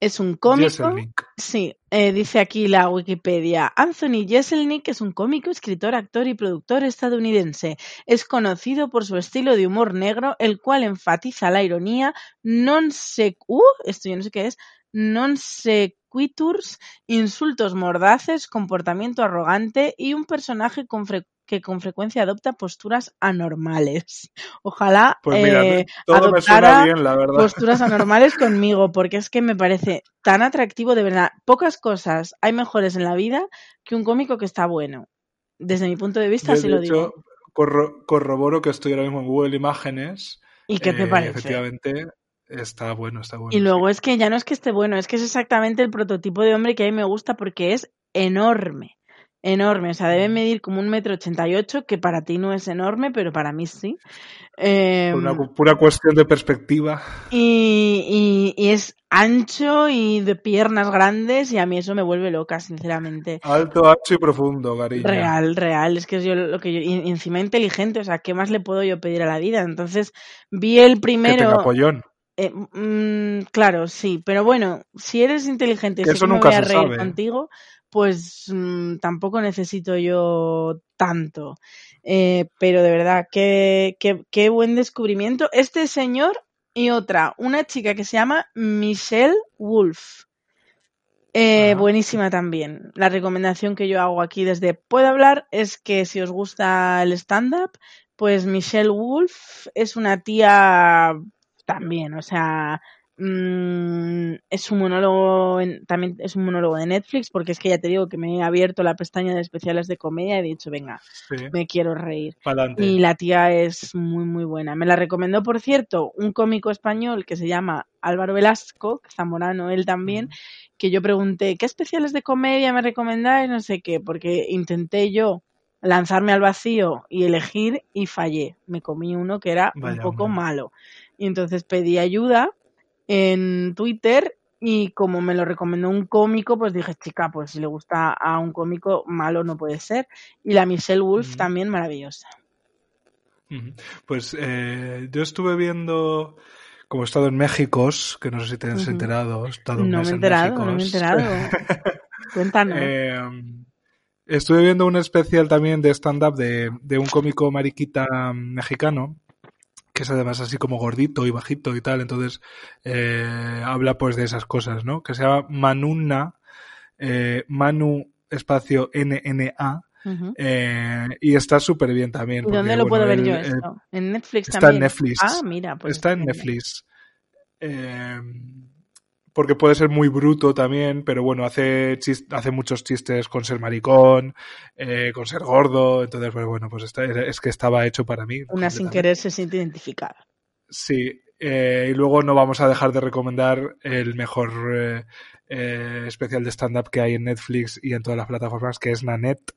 Es un cómico. Jeselnik. Sí, eh, dice aquí la Wikipedia. Anthony Jeselnik es un cómico, escritor, actor y productor estadounidense. Es conocido por su estilo de humor negro, el cual enfatiza la ironía, non se... Uh, esto yo no sé qué es. Non sequiturs, insultos mordaces, comportamiento arrogante y un personaje con, fre- que con frecuencia adopta posturas anormales. Ojalá Pues mira, eh, todo me suena adoptara bien, la verdad. posturas anormales conmigo, porque es que me parece tan atractivo, de verdad. Pocas cosas hay mejores en la vida que un cómico que está bueno. Desde mi punto de vista, Yo, así de lo digo. corro- corroboro que estoy ahora mismo en Google Imágenes. ¿Y qué te Eh, parece? Efectivamente, está bueno, está bueno. Y luego sí. es que ya no es que esté bueno, es que es exactamente el prototipo de hombre que a mí me gusta porque es enorme. Enorme, o sea, debe Mm. medir como un metro ochenta y ocho, que para ti no es enorme, pero para mí sí. Eh, una cu- pura cuestión de perspectiva. y, y- y es ancho y de piernas grandes y a mí eso me vuelve loca, sinceramente. Alto, ancho y profundo, cariño. Real, real, es que es yo lo que yo, y encima inteligente, o sea, ¿qué más le puedo yo pedir a la vida? Entonces, vi el primero, eh, mm, claro, sí, pero bueno, si eres inteligente y Que eso que me voy a reír sabe. contigo, pues mm, tampoco necesito yo tanto. Eh, pero de verdad, qué, qué, qué buen descubrimiento. Este señor y otra, una chica que se llama Michelle Wolf. Eh, buenísima también. La recomendación que yo hago aquí desde Puedo hablar es que si os gusta el stand-up, pues Michelle Wolf es una tía también, o sea, mm, es un monólogo, en- también es un monólogo de Netflix, porque es que ya te digo que me he abierto la pestaña de especiales de comedia y he dicho, venga, Sí, me quiero reír. pa'lante. Y la tía es muy, muy buena. Me la recomendó, por cierto, un cómico español que se llama Álvaro Velasco, zamorano él también, que yo pregunté, ¿qué especiales de comedia me recomendáis? No sé qué, porque intenté yo lanzarme al vacío y elegir y fallé. Me comí uno que era un poco hombre. malo. Y entonces pedí ayuda en Twitter y como me lo recomendó un cómico, pues dije, chica, pues si le gusta a un cómico, malo no puede ser. Y la Michelle Wolf también maravillosa. Pues eh, yo estuve viendo, como he estado en México, que no sé si te has enterado, he estado un No me he en enterado, no me he enterado. Cuéntanos. Eh, estuve viendo un especial también de stand-up de, de un cómico mariquita mexicano, que es además así como gordito y bajito y tal, entonces eh, habla pues de esas cosas, ¿no? Que se llama Manuna, eh, Manu espacio NNA, Ujú. eh, y está súper bien también. ¿Y porque, dónde lo bueno, puedo ver él- yo esto? ¿En Netflix está en también? Netflix. Ah, mira. Pues está en. Netflix. Eh, porque puede ser muy bruto también, pero bueno, hace, chis- hace muchos chistes con ser maricón, eh, con ser gordo, entonces, pues bueno, pues está- es que estaba hecho para mí. Una sin querer se siente identificada. Sí, eh, y luego no vamos a dejar de recomendar el mejor eh, eh, especial de stand-up que hay en Netflix y en todas las plataformas, que es Nanette,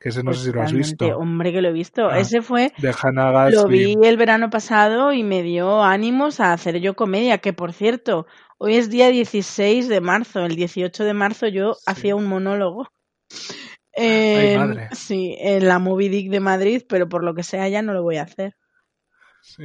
que ese no Pues sé si lo has visto, Hombre, que lo he visto. Ah, Ese fue, de Hannah lo vi el verano pasado y me dio ánimos a hacer yo comedia, que por cierto, hoy es día 16 de marzo. El 18 de marzo yo Sí. hacía un monólogo. Madre. sí, en la Movie Dick de Madrid, pero por lo que sea ya no lo voy a hacer. Sí.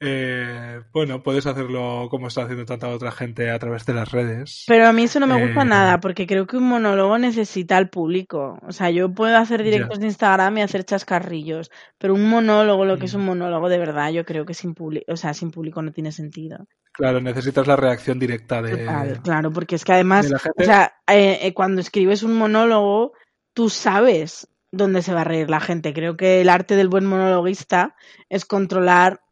Eh, bueno, puedes hacerlo como está haciendo tanta otra gente a través de las redes. Pero a mí eso no me gusta Eh, nada, porque creo que un monólogo necesita al público. O sea, yo puedo hacer directos de Instagram y hacer chascarrillos, pero un monólogo, lo que es Mm. un monólogo de verdad, yo creo que sin público, o sea, sin público no tiene sentido. Claro, necesitas la reacción directa de, Total, claro, porque es que además, o sea, eh, cuando escribes un monólogo, tú sabes dónde se va a reír la gente. Creo que el arte del buen monologuista es controlar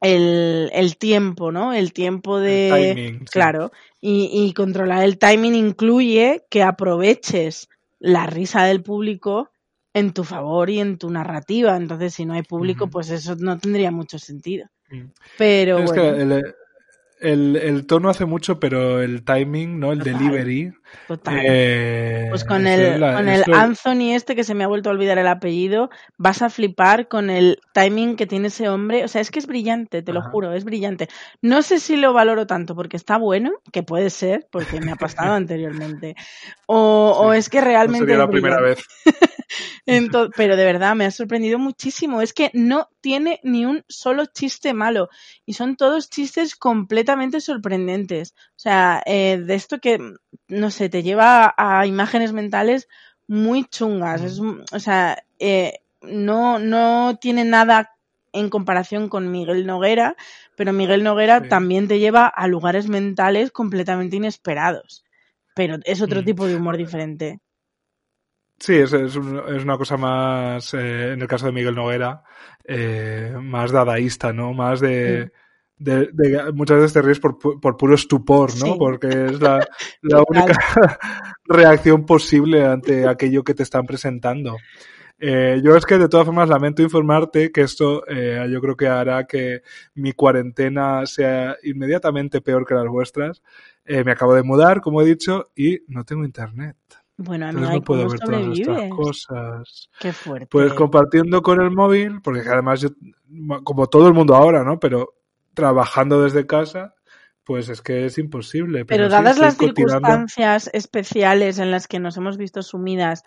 el, el tiempo, ¿no? El tiempo de... El timing, sí. Claro, y, y controlar el timing incluye que aproveches la risa del público en tu favor y en tu narrativa. Entonces, si no hay público, pues eso no tendría mucho sentido. Mm. Pero es bueno, que el, el, el tono hace mucho, pero el timing, ¿no? El Total. delivery. Total. eh, Pues con es el, la- con el Anthony este que se me ha vuelto a olvidar el apellido, vas a flipar con el timing que tiene ese hombre. O sea, es que es brillante, te lo juro, es brillante. No sé si lo valoro tanto porque está bueno, que puede ser, porque me ha pasado anteriormente. O, o es que no realmente sería es la primera vez. Pero de verdad me ha sorprendido muchísimo. Es que no tiene ni un solo chiste malo. Y son todos chistes completamente sorprendentes. O sea, eh, de esto que, no sé, te lleva a, imágenes mentales muy chungas. Es, o sea, eh, no, no tiene nada en comparación con Miguel Noguera, pero Miguel Noguera Sí. también te lleva a lugares mentales completamente inesperados. Pero es otro Mm. tipo de humor diferente. Sí, es, es, un- es una cosa más, eh, en el caso de Miguel Noguera, eh, más dadaísta, ¿no? Más de, de, de- muchas veces te ríes por, por puro estupor, ¿no? Sí. Porque es la, la única reacción posible ante aquello que te están presentando. Eh, yo es que de todas formas lamento informarte que esto eh, yo creo que hará que mi cuarentena sea inmediatamente peor que las vuestras. Eh, me acabo de mudar, como he dicho, y no tengo internet. Bueno, Entonces ¿y no puedo ver todas estas cosas. Qué fuerte. Pues compartiendo con el móvil, porque además yo, como todo el mundo ahora, ¿no? Pero trabajando desde casa, pues es que es imposible. Pero dadas las circunstancias especiales en las que nos hemos visto sumidas,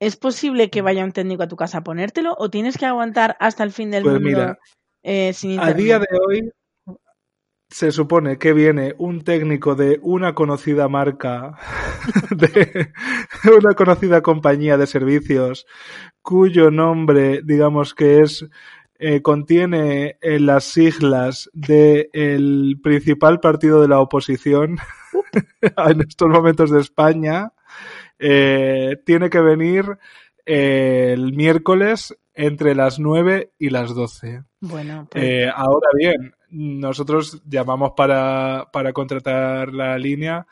¿es posible que vaya un técnico a tu casa a ponértelo o tienes que aguantar hasta el fin del Pues mundo mira, eh, sin A día de hoy se supone que viene un técnico de una conocida marca, de una conocida compañía de servicios, cuyo nombre, digamos que es, eh, contiene eh, las siglas del principal partido de la oposición en estos momentos de España. Eh, tiene que venir eh, el miércoles entre las 9 y las 12. Bueno, pues ahora bien, nosotros llamamos para, para contratar la línea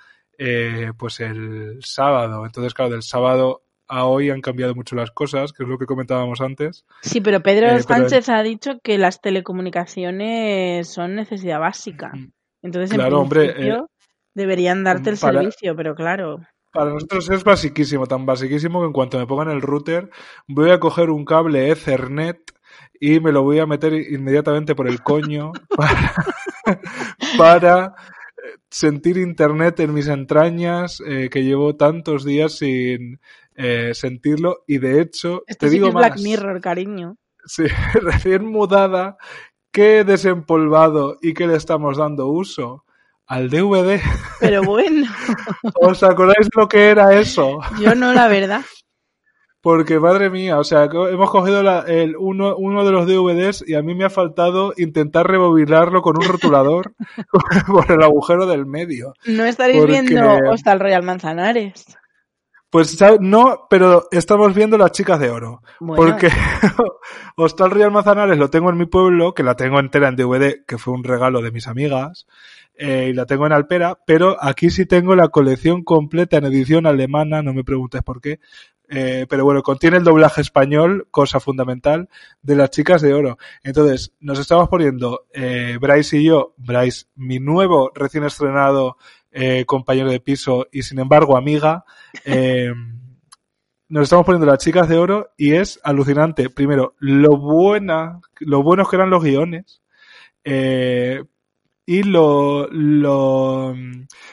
pues el sábado. Entonces, claro, del sábado a hoy han cambiado mucho las cosas, que es lo que comentábamos antes. sí, pero Pedro eh, pero- Sánchez ha dicho que las telecomunicaciones son necesidad básica. Entonces, en Claro, hombre, eh, principio, deberían darte el para- servicio, pero claro. Para nosotros es basiquísimo, tan basiquísimo que en cuanto me pongan el router voy a coger un cable Ethernet y me lo voy a meter inmediatamente por el coño para, para eh, sentir internet en mis entrañas que llevo tantos días sin eh, sentirlo y de hecho Esto te sí digo es Black Mirror, cariño. sí, recién mudada que desempolvado y que le estamos dando uso al DVD Pero bueno, ¿os acordáis lo que era eso? yo no, la verdad. Porque, madre mía, o sea, hemos cogido la- el, uno, uno de los DVDs y a mí me ha faltado intentar rebobinarlo con un rotulador por el agujero del medio. No estaréis Porque- viendo Hostal Royal Manzanares. Pues ¿sabes? no, pero estamos viendo las chicas de oro. Bueno, Porque Hostal Real Manzanares lo tengo en mi pueblo, que la tengo entera en DVD, que fue un regalo de mis amigas, eh, y la tengo en Alpera, pero aquí sí tengo la colección completa en edición alemana, no me preguntes por qué, eh, pero bueno, contiene el doblaje español, cosa fundamental, de las chicas de oro. Entonces, nos estamos poniendo, eh, Bryce y yo, Bryce, mi nuevo recién estrenado eh, compañero de piso y sin embargo amiga, eh, nos estamos poniendo las chicas de oro y es alucinante. Primero, lo buena, lo buenos que eran los guiones. eh, y lo, lo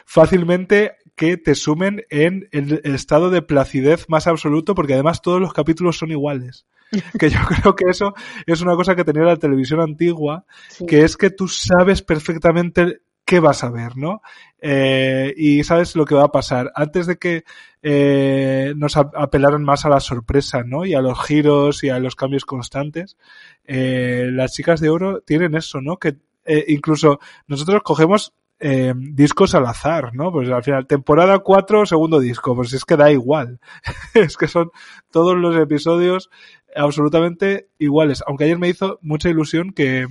fácilmente que te sumen en el estado de placidez más absoluto, porque además todos los capítulos son iguales. Que yo creo que eso es una cosa que tenía la televisión antigua, sí. que es que tú sabes perfectamente qué vas a ver, ¿no? Eh, y sabes lo que va a pasar. Antes de que eh, nos ap- apelaran más a la sorpresa, ¿no? Y a los giros y a los cambios constantes, eh, las chicas de oro tienen eso, ¿no? Que eh, incluso nosotros cogemos eh, discos al azar, ¿no? Pues al final, temporada 4, segundo disco, pues es que da igual. es que son todos los episodios absolutamente iguales. Aunque ayer me hizo mucha ilusión que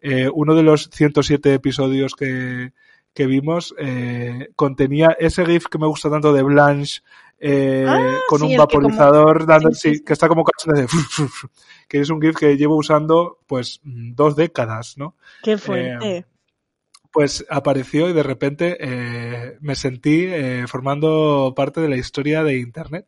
eh, uno de los 107 episodios que, que vimos eh, contenía ese GIF que me gusta tanto de Blanche eh, Ah, con sí, un el que como- vaporizador dando, sí, que está como de que es un GIF que llevo usando pues dos décadas, ¿no? Qué fuerte. Pues apareció y de repente eh, me sentí eh, formando parte de la historia de Internet.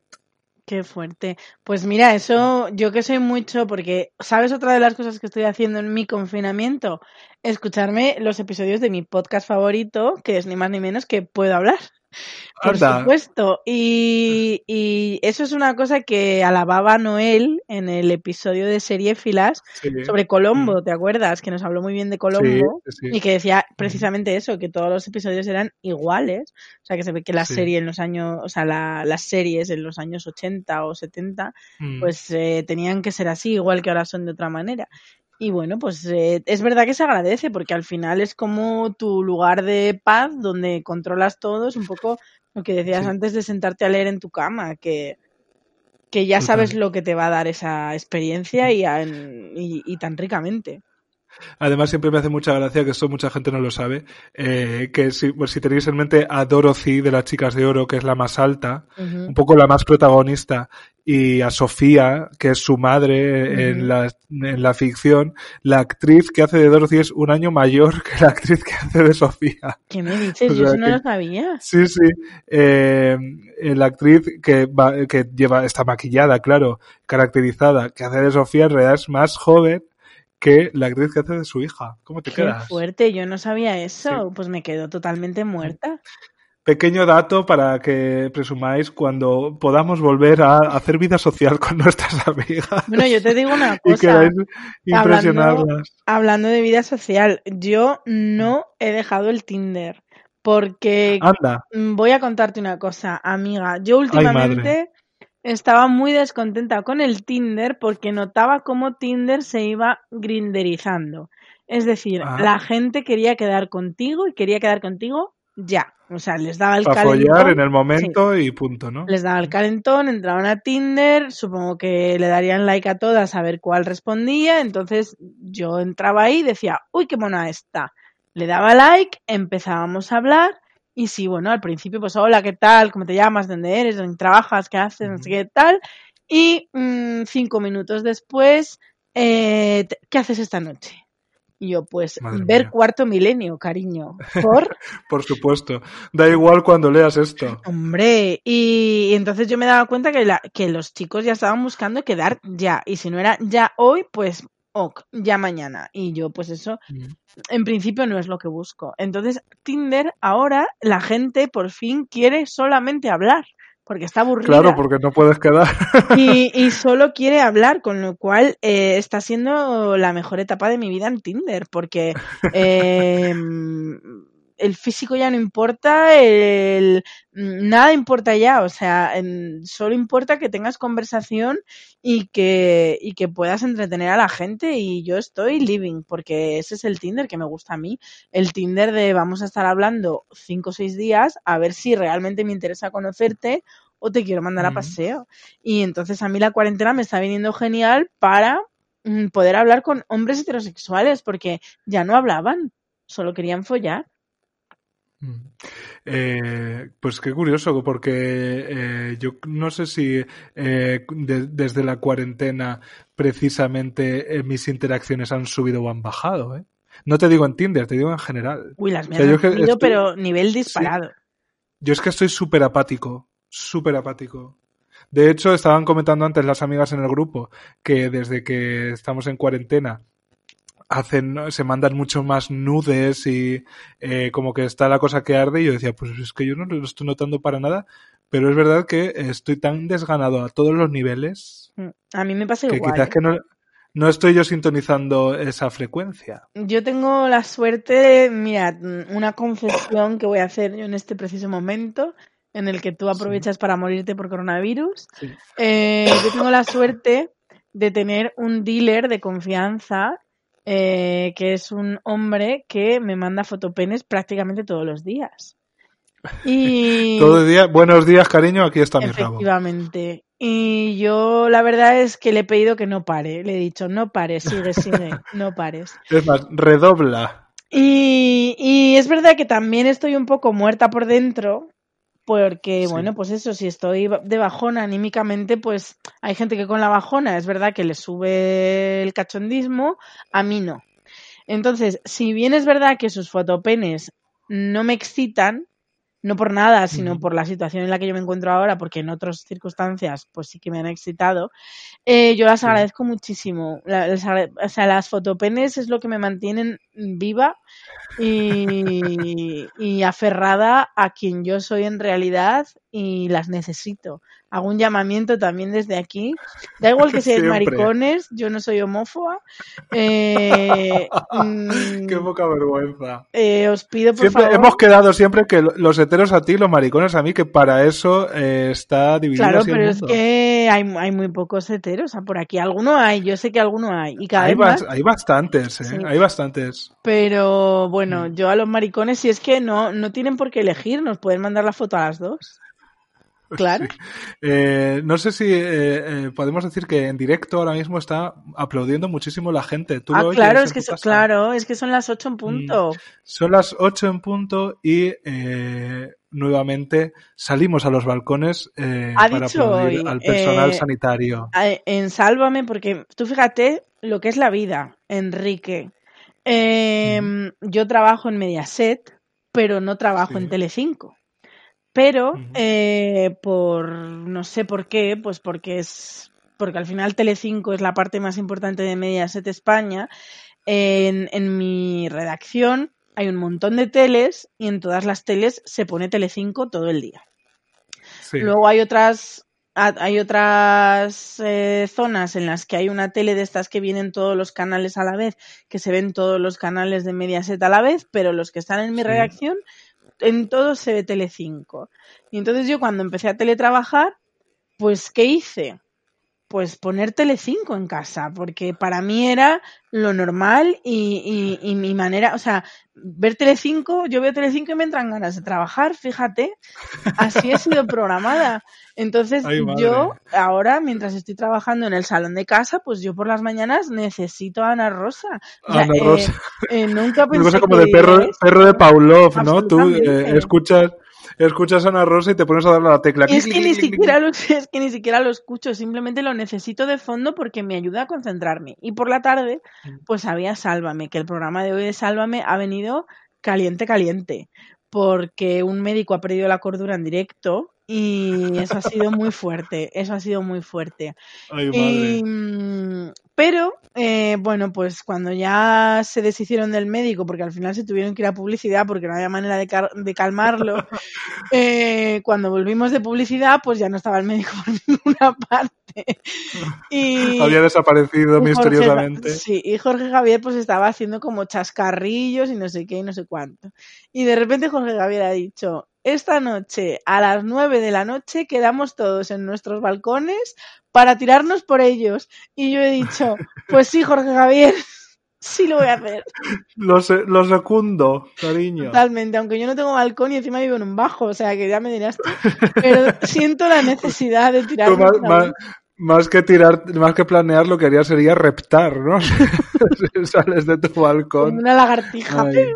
Qué fuerte. Pues mira, eso yo que soy mucho, porque ¿sabes otra de las cosas que estoy haciendo en mi confinamiento? Escucharme los episodios de mi podcast favorito, que es ni más ni menos que Puedo hablar. Por Anda. supuesto. Y, y eso es una cosa que alababa Noel en el episodio de Seriefilas Sí. sobre Colombo, ¿te acuerdas? Que nos habló muy bien de Colombo. Sí, sí, sí. Y que decía precisamente eso, que todos los episodios eran iguales. O sea, que se ve que la serie en los años, o sea, la- las series en los años 80 o 70, Mm. pues eh, tenían que ser así, igual que ahora son de otra manera. Y bueno, pues eh, es verdad que se agradece, porque al final es como tu lugar de paz donde controlas todo, es un poco lo que decías Sí. antes de sentarte a leer en tu cama, que, que ya sabes lo que te va a dar esa experiencia y, a- y- y tan ricamente. Además, siempre me hace mucha gracia, que esto mucha gente no lo sabe, eh, que si, pues, si tenéis en mente a Dorothy de las chicas de oro, que es la más alta, un poco la más protagonista, y a Sofía, que es su madre en, la, en la ficción, la actriz que hace de Dorothy es un año mayor que la actriz que hace de Sofía. ¿Qué me dices? O Yo eso no que- lo sabía. Sí, sí. Eh, la actriz que, va- que lleva, está maquillada, claro, caracterizada, que hace de Sofía, en realidad es más joven que la actriz que hace de su hija. ¿Cómo te Qué quedas? fuerte, yo no sabía eso. Pues me quedo totalmente muerta. Pequeño dato para que presumáis cuando podamos volver a hacer vida social con nuestras amigas Bueno, yo te digo una y cosa. queráis impresionarlas. Hablando de vida social, yo no he dejado el Tinder porque Anda, mm, voy a contarte una cosa, amiga. Yo últimamente estaba muy descontenta con el Tinder porque notaba cómo Tinder se iba grinderizando. Es decir, Ah. la gente quería quedar contigo y quería quedar contigo ya. O sea, les daba el para calentón. follar en el momento y punto, ¿no? Les daba el calentón, entraban a Tinder, supongo que le darían like a todas a ver cuál respondía, entonces yo entraba ahí y decía, uy, qué mona está. Le daba like, empezábamos a hablar y sí, bueno, al principio pues hola, ¿qué tal? ¿Cómo te llamas? ¿Dónde eres? ¿Dónde trabajas? ¿Qué haces? No sé qué tal. Y mm, cinco minutos después, eh, ¿qué haces esta noche? Y yo, pues, Madre ver mía. cuarto milenio, cariño. Por Por supuesto. Da igual cuando leas esto. Hombre, y, y entonces yo me daba cuenta que, la, que los chicos ya estaban buscando quedar ya, y si no era ya hoy, pues ok, ya mañana. Y yo, pues eso, en principio no es lo que busco. Entonces, Tinder, ahora la gente por fin quiere solamente hablar, porque está aburrida Claro, porque no puedes quedar. y, y solo quiere hablar, con lo cual eh, está siendo la mejor etapa de mi vida en Tinder, porque eh, el físico ya no importa, el, nada importa ya, o sea, en- solo importa que tengas conversación y que, y que puedas entretener a la gente y yo estoy living, porque ese es el Tinder que me gusta a mí, el Tinder de vamos a estar hablando cinco o seis días a ver si realmente me interesa conocerte o te quiero mandar a paseo. Y entonces a mí la cuarentena me está viniendo genial para mm, poder hablar con hombres heterosexuales, porque ya no hablaban, solo querían follar. Eh, pues qué curioso, porque eh, yo no sé si eh, de- desde la cuarentena precisamente mis interacciones han subido o han bajado. No te digo en Tinder, te digo en general. Uy, las O mías sea, han subido, estoy- pero nivel disparado. Yo es que estoy súper apático, súper apático. De hecho, estaban comentando antes las amigas en el grupo que desde que estamos en cuarentena hacen, se mandan mucho más nudes y eh, como que está la cosa que arde y yo decía, pues es que yo no lo estoy notando para nada, pero es verdad que estoy tan desganado a todos los niveles Mm, A mí me pasa que igual. quizás ¿eh? que no, no estoy yo sintonizando esa frecuencia. Yo tengo la suerte, mira, mm, una confesión que voy a hacer yo en este preciso momento, en el que tú aprovechas para morirte por coronavirus. Sí. Eh, yo tengo la suerte de tener un dealer de confianza, eh, que es un hombre que me manda fotopenes prácticamente todos los días. Y Todo el día, buenos días, cariño, aquí está mi rabo. efectivamente. Y yo la verdad es que le he pedido que no pare. Le he dicho, no pares, sigue, sigue, no pares. Es más, redobla. Y, y es verdad que también estoy un poco muerta por dentro, porque, Sí. bueno, pues eso, si estoy de bajona anímicamente, pues hay gente que con la bajona es verdad que le sube el cachondismo, a mí no. Entonces, si bien es verdad que sus fotopenes no me excitan, no por nada, sino por la situación en la que yo me encuentro ahora, porque en otras circunstancias, pues sí que me han excitado, eh, yo las Sí. agradezco muchísimo. La- les agra- o sea, las fotopenes es lo que me mantienen viva y, y aferrada a quien yo soy en realidad y las necesito. Hago un llamamiento también desde aquí. Da igual que seáis maricones, yo no soy homófoba. Eh, mm, Qué poca vergüenza. eh, os pido por Siempre favor. hemos quedado siempre que lo- los heteros a ti los maricones a mí, que para eso eh, está dividido Claro, así el pero es que hay, hay muy pocos heteros. O sea, por aquí alguno hay, yo sé que alguno hay. Y cada Hay, vez más. hay bastantes, ¿eh? Sí. Hay bastantes. Pero bueno, Mm. yo a los maricones, si es que no, no tienen por qué elegir, nos pueden mandar la foto a las dos. Claro. Sí. Eh, no sé si eh, eh, podemos decir que en directo ahora mismo está aplaudiendo muchísimo la gente. ¿Tú Ah, claro, es que so- claro, es que son las ocho en punto. Son las 8 en punto y nuevamente salimos a los balcones Ha para dicho aplaudir hoy, al personal sanitario. En Sálvame, porque tú fíjate lo que es la vida, Enrique. Eh, Yo trabajo en Mediaset, pero no trabajo Sí. en Telecinco. Pero eh, por no sé por qué, pues porque es porque al final Telecinco es la parte más importante de Mediaset España. En, en mi redacción hay un montón de teles y en todas las teles se pone Telecinco todo el día. Sí. Luego hay otras ha- hay otras eh, zonas en las que hay una tele de estas que vienen todos los canales a la vez, que se ven todos los canales de Mediaset a la vez, pero los que están en mi Sí. redacción, en todos se ve Telecinco. Y entonces yo cuando empecé a teletrabajar, pues ¿qué hice? Pues poner Telecinco en casa, porque para mí era lo normal y, y, y mi manera, o sea, ver Telecinco, yo veo Telecinco y me entran ganas de trabajar, fíjate, así he sido programada. Entonces Ay, yo ahora, mientras estoy trabajando en el salón de casa, pues yo por las mañanas necesito a Ana Rosa. O sea, Ana eh, Rosa. eh, nunca Una pensé cosa como que de perro, perro de Pavlov, ¿no? Tú eh, escuchas, escuchas a Ana Rosa y te pones a darle a la tecla. Es que, ni siquiera lo, es que ni siquiera lo escucho, simplemente lo necesito de fondo porque me ayuda a concentrarme. Y por la tarde, Mm. pues había Sálvame, que el programa de hoy de Sálvame ha venido caliente, caliente, porque un médico ha perdido la cordura en directo y eso ha sido muy fuerte, eso ha sido muy fuerte. Ay, madre. Pero, eh, bueno, pues cuando ya se deshicieron del médico, porque al final se tuvieron que ir a publicidad porque no había manera de, car- de calmarlo, eh, cuando volvimos de publicidad, pues ya no estaba el médico por ninguna parte. Y, Había desaparecido Jorge misteriosamente. sí, y Jorge Javier pues estaba haciendo como chascarrillos y no sé qué y no sé cuánto. Y de repente Jorge Javier ha dicho, esta noche a las nueve de la noche quedamos todos en nuestros balcones para tirarnos por ellos. Y yo he dicho, pues sí, Jorge Javier, sí lo voy a hacer. Lo, se- lo secundo, cariño. Totalmente, aunque yo no tengo balcón y encima vivo en un bajo, o sea que ya me dirás tú. Pero siento la necesidad de Tú tirarme más, más- más que tirar, más que planear, lo que haría sería reptar, ¿no? Sales de tu como balcón. una lagartija. Ay.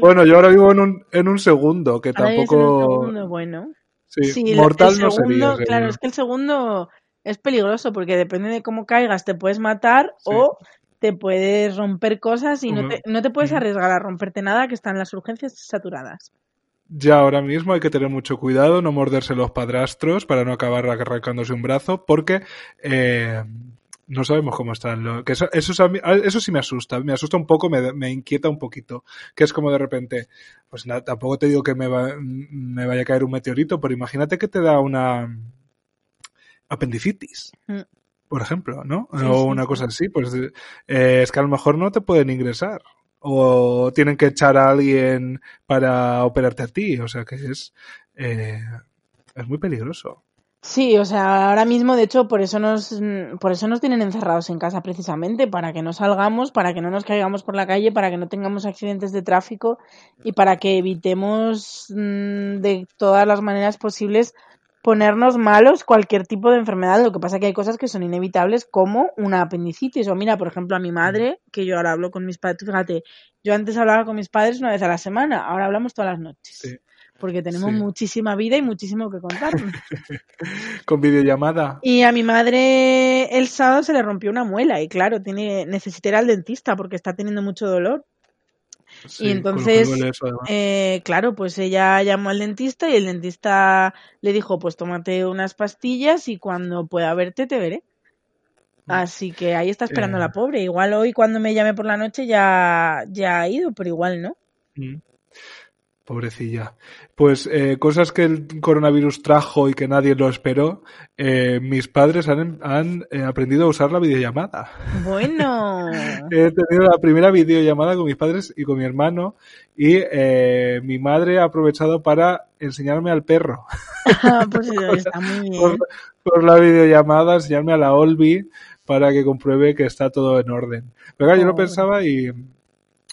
Bueno, yo ahora vivo en un, en un segundo, que Ahora vives en un tampoco. segundo, bueno. Sí, Sí, el- mortal el no segundo, sería. Claro, es que el segundo es peligroso porque depende de cómo caigas, te puedes matar Sí. o te puedes romper cosas y no te, no te puedes arriesgar a romperte nada que están las urgencias saturadas. Ya ahora mismo hay que tener mucho cuidado, no morderse los padrastros para no acabar arrancándose un brazo, porque eh, no sabemos cómo están. Lo, que eso, eso, eso sí me asusta, me asusta un poco, me, me inquieta un poquito. Que es como de repente, pues na- tampoco te digo que me, va- me vaya a caer un meteorito, pero imagínate que te da una apendicitis. Mm. Por ejemplo, ¿no? Sí, o una sí. cosa así, pues eh, es que a lo mejor no te pueden ingresar. O tienen que echar a alguien para operarte a ti. O sea que es, eh, es muy peligroso. Sí, o sea, ahora mismo, de hecho, por eso nos, por eso nos tienen encerrados en casa precisamente, para que no salgamos, para que no nos caigamos por la calle, para que no tengamos accidentes de tráfico y para que evitemos mm, de todas las maneras posibles ponernos malos cualquier tipo de enfermedad. Lo que pasa que hay cosas que son inevitables como una apendicitis. O mira, por ejemplo, a mi madre, que yo ahora hablo con mis padres, fíjate, yo antes hablaba con mis padres una vez a la semana, ahora hablamos todas las noches. Sí. Porque tenemos Sí. muchísima vida y muchísimo que contarnos. Con videollamada. Y a mi madre el sábado se le rompió una muela y claro, tiene necesita ir al dentista porque está teniendo mucho dolor. Sí, y entonces, eso, eh, claro, pues ella llamó al dentista y el dentista le dijo, pues tómate unas pastillas y cuando pueda verte te veré. Así que ahí está esperando Eh. la pobre. Igual hoy cuando me llame por la noche ya, ya ha ido, pero igual no. Mm. Pobrecilla. Pues eh, cosas que el coronavirus trajo y que nadie lo esperó. eh, mis padres han, han eh, aprendido a usar la videollamada. Bueno. He tenido la primera videollamada con mis padres y con mi hermano y eh, mi madre ha aprovechado para enseñarme al perro pues está muy bien. por, por la videollamada, enseñarme a la Olby para que compruebe que está todo en orden. Pero claro, yo lo Oh. pensaba y,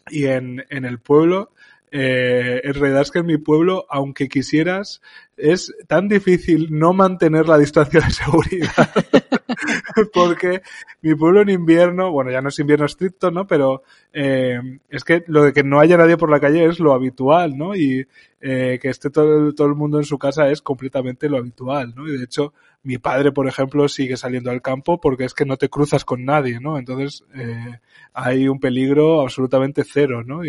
y en, en el pueblo eh, en realidad es que en mi pueblo, aunque quisieras, es tan difícil no mantener la distancia de seguridad. porque mi pueblo en invierno, bueno, ya no es invierno estricto, ¿no? Pero eh, es que lo de que no haya nadie por la calle es lo habitual, ¿no? Y eh, que esté todo, todo el mundo en su casa es completamente lo habitual, ¿no? Y de hecho, mi padre, por ejemplo, sigue saliendo al campo porque es que no te cruzas con nadie, ¿no? Entonces, eh, hay un peligro absolutamente cero, ¿no?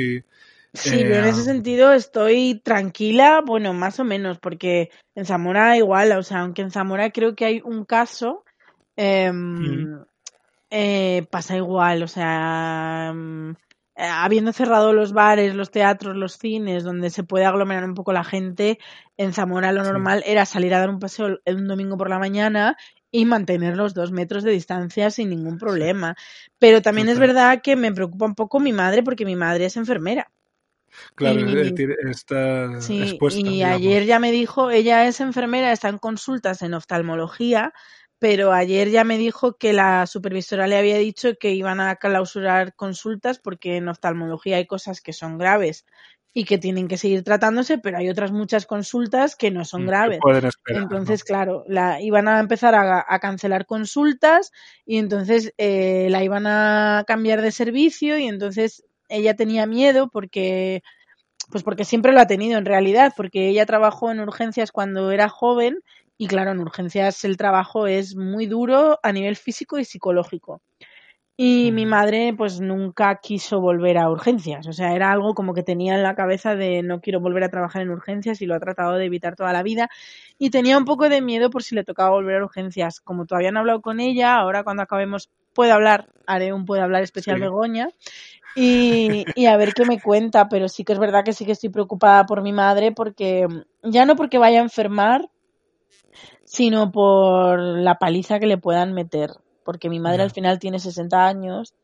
Sí, pero en ese sentido estoy tranquila, bueno, más o menos, porque en Zamora igual, o sea, aunque en Zamora creo que hay un caso, eh, eh, pasa igual, o sea, mm, habiendo cerrado los bares, los teatros, los cines, donde se puede aglomerar un poco la gente, en Zamora lo normal era salir a dar un paseo un domingo por la mañana y mantener los dos metros de distancia sin ningún problema. Pero también es verdad que me preocupa un poco mi madre porque mi madre es enfermera. Claro, Y- está Sí, expuesta. y digamos. ayer ya me dijo, ella es enfermera, está en consultas en oftalmología, pero ayer ya me dijo que la supervisora le había dicho que iban a clausurar consultas porque en oftalmología hay cosas que son graves y que tienen que seguir tratándose, pero hay otras muchas consultas que no son Mm, graves. pueden esperar, Entonces, claro, la, iban a empezar a, a cancelar consultas y entonces eh, la iban a cambiar de servicio y entonces ella tenía miedo porque, pues porque siempre lo ha tenido en realidad, porque ella trabajó en urgencias cuando era joven y claro, en urgencias el trabajo es muy duro a nivel físico y psicológico. Y mi madre pues nunca quiso volver a urgencias, o sea, era algo como que tenía en la cabeza de no quiero volver a trabajar en urgencias y lo ha tratado de evitar toda la vida y tenía un poco de miedo por si le tocaba volver a urgencias. Como todavía no he hablado con ella, ahora cuando acabemos puede hablar, haré un puede hablar especial Sí. Begoña y, y a ver qué me cuenta, pero sí que es verdad que sí que estoy preocupada por mi madre porque ya no porque vaya a enfermar, sino por la paliza que le puedan meter, porque mi madre al final tiene 60 años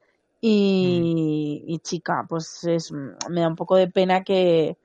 y, y chica, pues es, me da un poco de pena que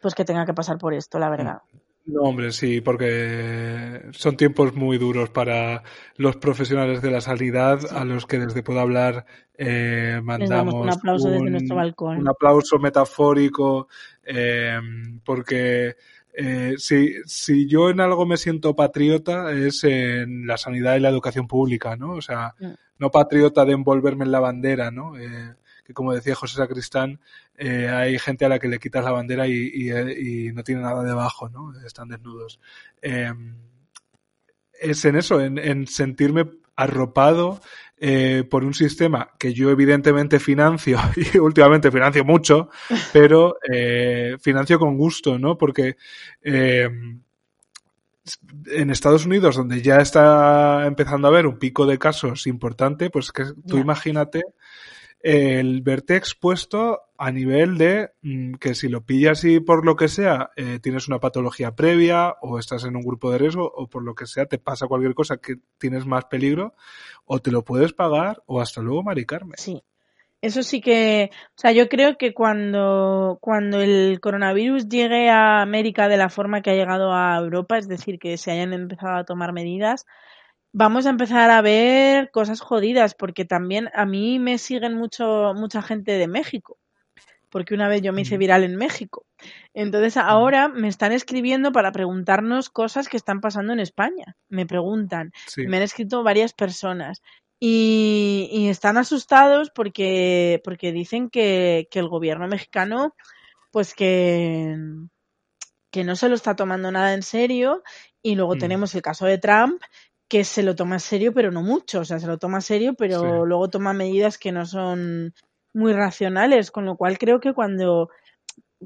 pues que tenga que pasar por esto, la verdad. No, hombre, sí, porque son tiempos muy duros para los profesionales de la sanidad a los que desde Puedo Hablar eh, mandamos un aplauso desde un- nuestro balcón. un aplauso metafórico, eh, porque eh, si, si yo en algo me siento patriota es en la sanidad y la educación pública, ¿no? O sea, Mm. no patriota de envolverme en la bandera, ¿no? Eh, que como decía José Sacristán, eh, hay gente a la que le quitas la bandera y, y, y no tiene nada debajo, ¿no? Están desnudos. Eh, es en eso, en, en sentirme arropado eh, por un sistema que yo evidentemente financio y últimamente financio mucho, pero eh, financio con gusto, ¿no? Porque eh, en Estados Unidos, donde ya está empezando a haber un pico de casos importante, pues que tú imagínate el verte expuesto a nivel de mm, que si lo pillas y por lo que sea eh, tienes una patología previa o estás en un grupo de riesgo o por lo que sea te pasa cualquier cosa que tienes más peligro o te lo puedes pagar o hasta luego maricarme. Sí. Eso sí que, o sea, yo creo que cuando, cuando el coronavirus llegue a América de la forma que ha llegado a Europa, es decir, que se hayan empezado a tomar medidas, vamos a empezar a ver cosas jodidas, porque también a mí me siguen mucho, mucha gente de México, porque una vez yo me hice viral en México. Entonces ahora me están escribiendo para preguntarnos cosas que están pasando en España. Me preguntan, Sí. me han escrito varias personas y, y están asustados porque, porque dicen que, que el gobierno mexicano, pues que, que no se lo está tomando nada en serio. Y luego Mm. tenemos el caso de Trump, que se lo toma en serio, pero no mucho. O sea, se lo toma en serio, pero Sí. luego toma medidas que no son muy racionales. Con lo cual creo que cuando,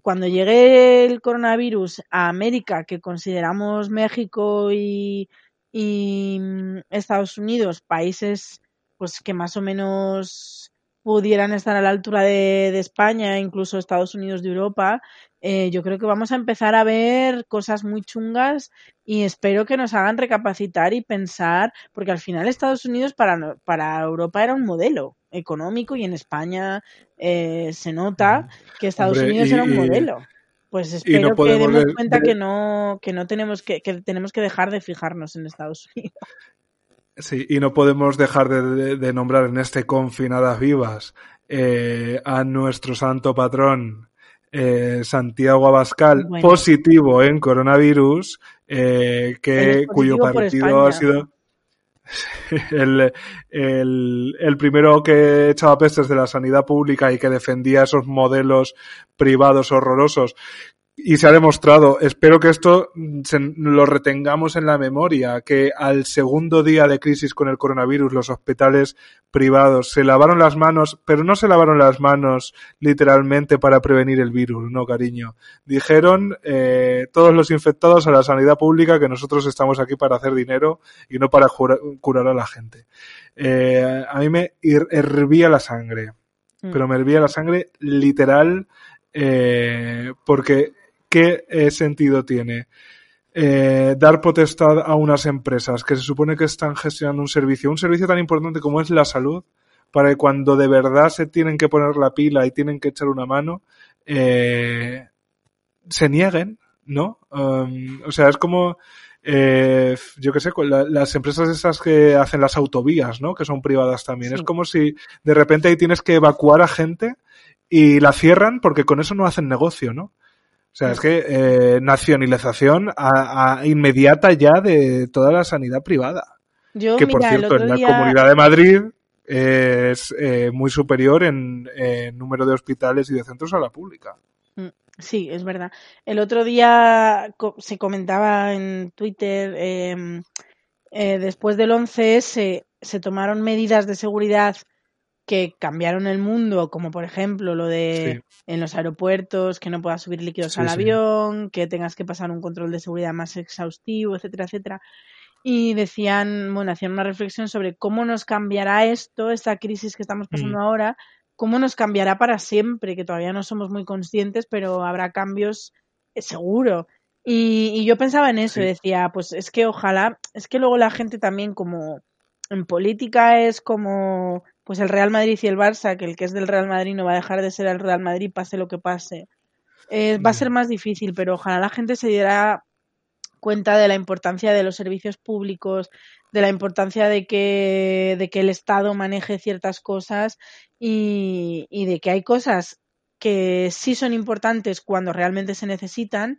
cuando llegue el coronavirus a América, que consideramos México y, y mm, Estados Unidos países pues que más o menos pudieran estar a la altura de, de España, incluso Estados Unidos de Europa, eh, yo creo que vamos a empezar a ver cosas muy chungas y espero que nos hagan recapacitar y pensar, porque al final Estados Unidos para, para Europa era un modelo económico y en España eh, se nota que Estados Hombre, Unidos y- era un modelo. Pues y espero no que demos de- cuenta que no, que no tenemos que, que tenemos que dejar de fijarnos en Estados Unidos. Sí, y no podemos dejar de, de- de nombrar en este Confinadas Vivas eh, a nuestro santo patrón, eh, Santiago Abascal Bueno. positivo en coronavirus, eh, que, cuyo partido ha sido el, el, el primero que echaba pestes de la sanidad pública y que defendía esos modelos privados horrorosos. Y se ha demostrado, espero que esto mm, se- lo retengamos en la memoria, que al segundo día de crisis con el coronavirus los hospitales privados se lavaron las manos, pero no se lavaron las manos literalmente para prevenir el virus, no cariño. Dijeron eh, todos los infectados a la sanidad pública que nosotros estamos aquí para hacer dinero y no para jura- curar a la gente. Eh, a mí me her- hervía la sangre, Mm. pero me hervía la sangre literal eh, porque ¿qué eh, sentido tiene? eh, dar potestad a unas empresas que se supone que están gestionando un servicio, un servicio tan importante como es la salud, para que cuando de verdad se tienen que poner la pila y tienen que echar una mano, eh, se nieguen, ¿no? Um, o sea, es como, eh, yo qué sé, la- las empresas esas que hacen las autovías, ¿no? Que son privadas también. Sí. Es como si de repente ahí tienes que evacuar a gente y la cierran porque con eso no hacen negocio, ¿no? O sea, es que eh, nacionalización a, a inmediata ya de toda la sanidad privada. Yo, que por mira, cierto, en la día... Comunidad de Madrid eh, es eh, muy superior en, número de hospitales y de centros a la pública. Sí, es verdad. El otro día co- se comentaba en Twitter, eh, eh, después del 11S se tomaron medidas de seguridad que cambiaron el mundo, como por ejemplo lo de en los aeropuertos, que no puedas subir líquidos Sí, al sí. avión, que tengas que pasar un control de seguridad más exhaustivo, etcétera, etcétera. Y decían, bueno, hacían una reflexión sobre cómo nos cambiará esto, esta crisis que estamos pasando Mm. ahora, cómo nos cambiará para siempre, que todavía no somos muy conscientes, pero habrá cambios eh, seguro. Y, y yo pensaba en eso, y decía, pues es que ojalá, es que luego la gente también como en política es como pues el Real Madrid y el Barça, que el que es del Real Madrid no va a dejar de ser el Real Madrid pase lo que pase. Eh, va a ser más difícil, pero ojalá la gente se diera cuenta de la importancia de los servicios públicos, de la importancia de que, de que el Estado maneje ciertas cosas y, y de que hay cosas que sí son importantes cuando realmente se necesitan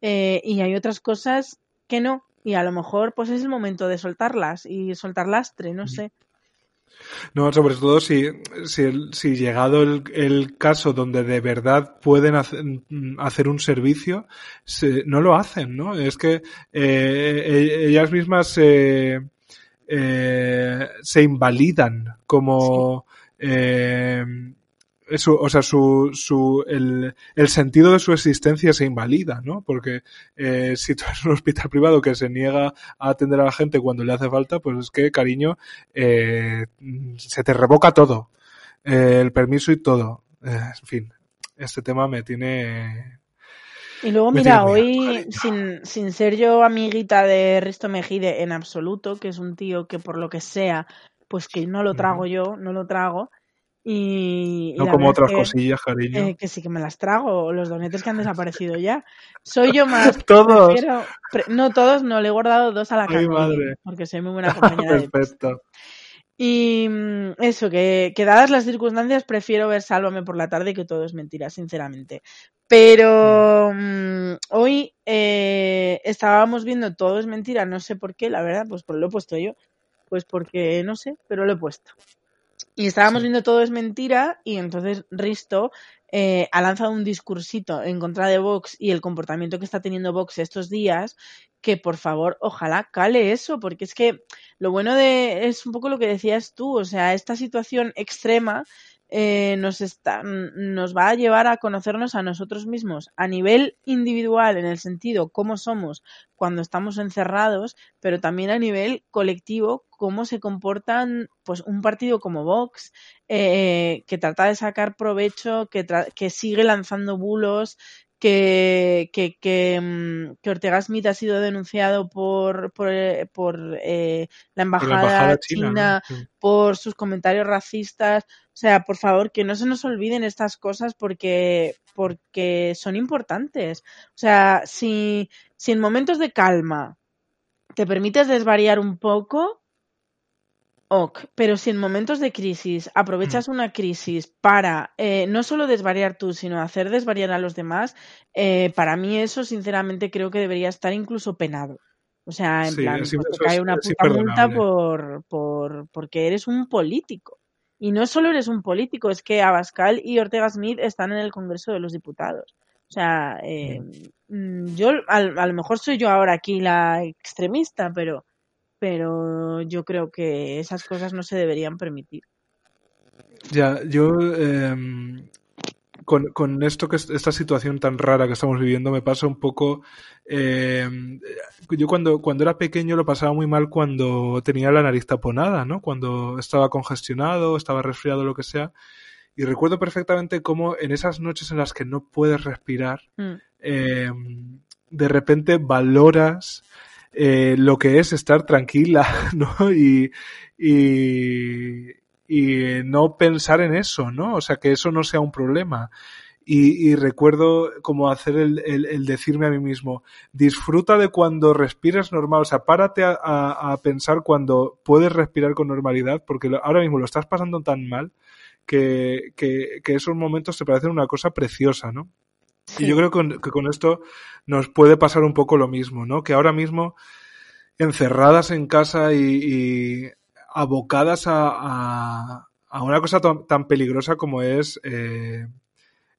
eh, y hay otras cosas que no. Y a lo mejor pues es el momento de soltarlas y soltar lastre, no sé. No, sobre todo si, si, llegado el, el caso donde de verdad pueden hacer, hacer un servicio, se- no lo hacen, ¿no? Es que eh, e- ellas mismas se, eh, se invalidan como eh, su, o sea, su, su, el, el sentido de su existencia se invalida, ¿no? Porque eh, si tú eres un hospital privado que se niega a atender a la gente cuando le hace falta, pues es que, cariño, eh, se te revoca todo, eh, el permiso y todo. Eh, en fin, este tema me tiene... Y luego, Me mira, hoy, sin, sin ser yo amiguita de Risto Mejide en absoluto, que es un tío que por lo que sea, pues que no lo trago yo, no lo trago. Y, No como otras que, cosillas, cariño. eh, que sí que me las trago, los donetes que han desaparecido ya. Soy yo más. Todos. prefiero- pre- no todos, no, le he guardado dos a la Ay, madre. porque soy muy buena compañera de Perfecto. y mm, eso, que, que dadas las circunstancias prefiero ver Sálvame por la tarde que todo es mentira, sinceramente. Pero mm, hoy eh, estábamos viendo todo es mentira, no sé por qué, la verdad, pues, pues lo he puesto yo. Pues porque no sé, pero lo he puesto. Y estábamos Sí. viendo todo es mentira y entonces Risto eh, ha lanzado un discursito en contra de Vox y el comportamiento que está teniendo Vox estos días, que por favor, ojalá cale eso, porque es que lo bueno de es un poco lo que decías tú, o sea, esta situación extrema eh, nos está nos va a llevar a conocernos a nosotros mismos a nivel individual en el sentido cómo somos cuando estamos encerrados, pero también a nivel colectivo cómo se comportan pues un partido como Vox eh, que trata de sacar provecho, que, tra- que sigue lanzando bulos, que, que, que, mm, que Ortega Smith ha sido denunciado por, por, eh, por, eh, la, Por embajada la embajada china, china, ¿no? Sí. por sus comentarios racistas. O sea, por favor, que no se nos olviden estas cosas porque, porque son importantes. O sea, si, si en momentos de calma te permites desvariar un poco, ok, pero si en momentos de crisis aprovechas una crisis para eh, no solo desvariar tú, sino hacer desvariar a los demás, eh, para mí eso sinceramente creo que debería estar incluso penado. O sea, en Sí, plan, pues te cae una puta multa por, por, porque eres un político. Y no solo eres un político, es que Abascal y Ortega Smith están en el Congreso de los Diputados. O sea, eh, mm, yo a, a lo mejor soy yo ahora aquí la extremista, pero, pero yo creo que esas cosas no se deberían permitir. Ya, yo em, con, con esto que es- esta situación tan rara que estamos viviendo me pasa un poco. em, yo cuando, cuando era pequeño lo pasaba muy mal cuando tenía la nariz taponada, ¿no? Cuando estaba congestionado, estaba resfriado, lo que sea. Y recuerdo perfectamente cómo en esas noches en las que no puedes respirar, Mm, eh, de repente valoras eh, lo que es estar tranquila, ¿no? Y, y, y no pensar en eso, ¿no? O sea, que eso no sea un problema. Y, y recuerdo como hacer el, el- el decirme a mí mismo, disfruta de cuando respiras normal, o sea, párate a, a- a pensar cuando puedes respirar con normalidad, porque ahora mismo lo estás pasando tan mal que, que, que esos momentos te parecen una cosa preciosa, ¿no? Y yo creo que con, que con esto nos puede pasar un poco lo mismo, ¿no? Que ahora mismo, encerradas en casa y, y abocadas a, a, una cosa tan, peligrosa como es eh,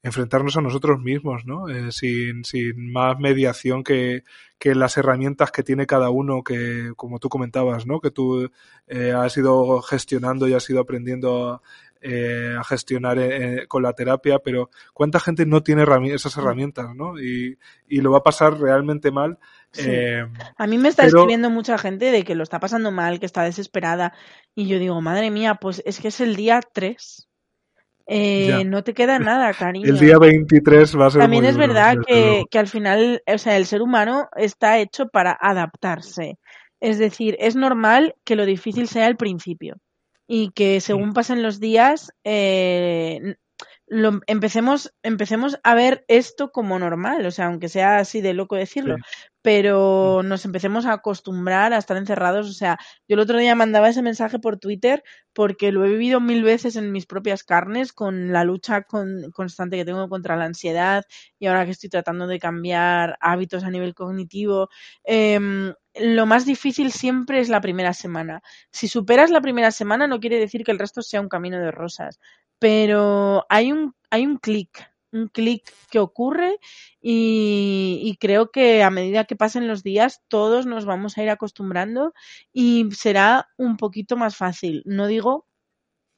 enfrentarnos a nosotros mismos, ¿no? Eh, sin, sin más mediación que, que las herramientas que tiene cada uno, que como tú comentabas, ¿no? Que tú eh, has ido gestionando y has ido aprendiendo a gestionar con la terapia, pero ¿cuánta gente no tiene esas herramientas, ¿no? Y, y lo va a pasar realmente mal. Sí. eh, A mí me está pero- escribiendo mucha gente de que lo está pasando mal, que está desesperada. Y yo digo, madre mía, pues es que es el día 3. Eh, no te queda nada, cariño. el día 23 va a ser También muy es duro, verdad que, que al final, o sea, el ser humano está hecho para adaptarse. Es decir, es normal que lo difícil sea el principio y que según pasen los días eh, lo, empecemos, empecemos a ver esto como normal, o sea, aunque sea así de loco decirlo, Sí. pero nos empecemos a acostumbrar a estar encerrados. O sea, yo el otro día mandaba ese mensaje por Twitter porque lo he vivido mil veces en mis propias carnes con la lucha con- constante que tengo contra la ansiedad y ahora que estoy tratando de cambiar hábitos a nivel cognitivo. em, lo más difícil siempre es la primera semana. Si superas la primera semana no quiere decir que el resto sea un camino de rosas, pero hay un, hay un clic, un clic que ocurre y, y creo que a medida que pasen los días todos nos vamos a ir acostumbrando y será un poquito más fácil. No digo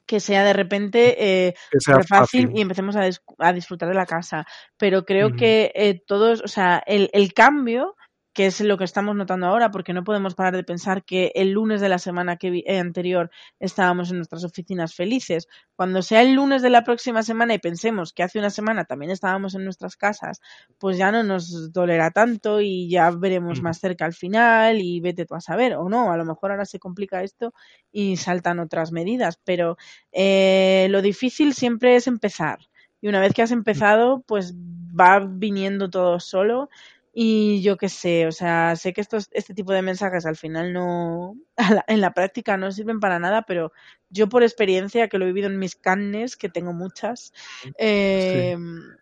que sea de repente eh, sea fácil, fácil. y empecemos a, a disfrutar de la casa. Pero creo que eh, todos, o sea, el, el cambio, que es lo que estamos notando ahora, porque no podemos parar de pensar que el lunes de la semana que eh, anterior estábamos en nuestras oficinas felices. Cuando sea el lunes de la próxima semana y pensemos que hace una semana también estábamos en nuestras casas, pues ya no nos dolerá tanto y ya veremos Ujú. más cerca al final y vete tú a saber, o no, a lo mejor ahora se complica esto y saltan otras medidas, pero eh, lo difícil siempre es empezar. Y una vez que has empezado, pues va viniendo todo solo. Y yo qué sé, o sea, sé que estos, este tipo de mensajes al final no, la- en la práctica no sirven para nada, pero yo por experiencia, que lo he vivido en mis carnes, que tengo muchas, eh,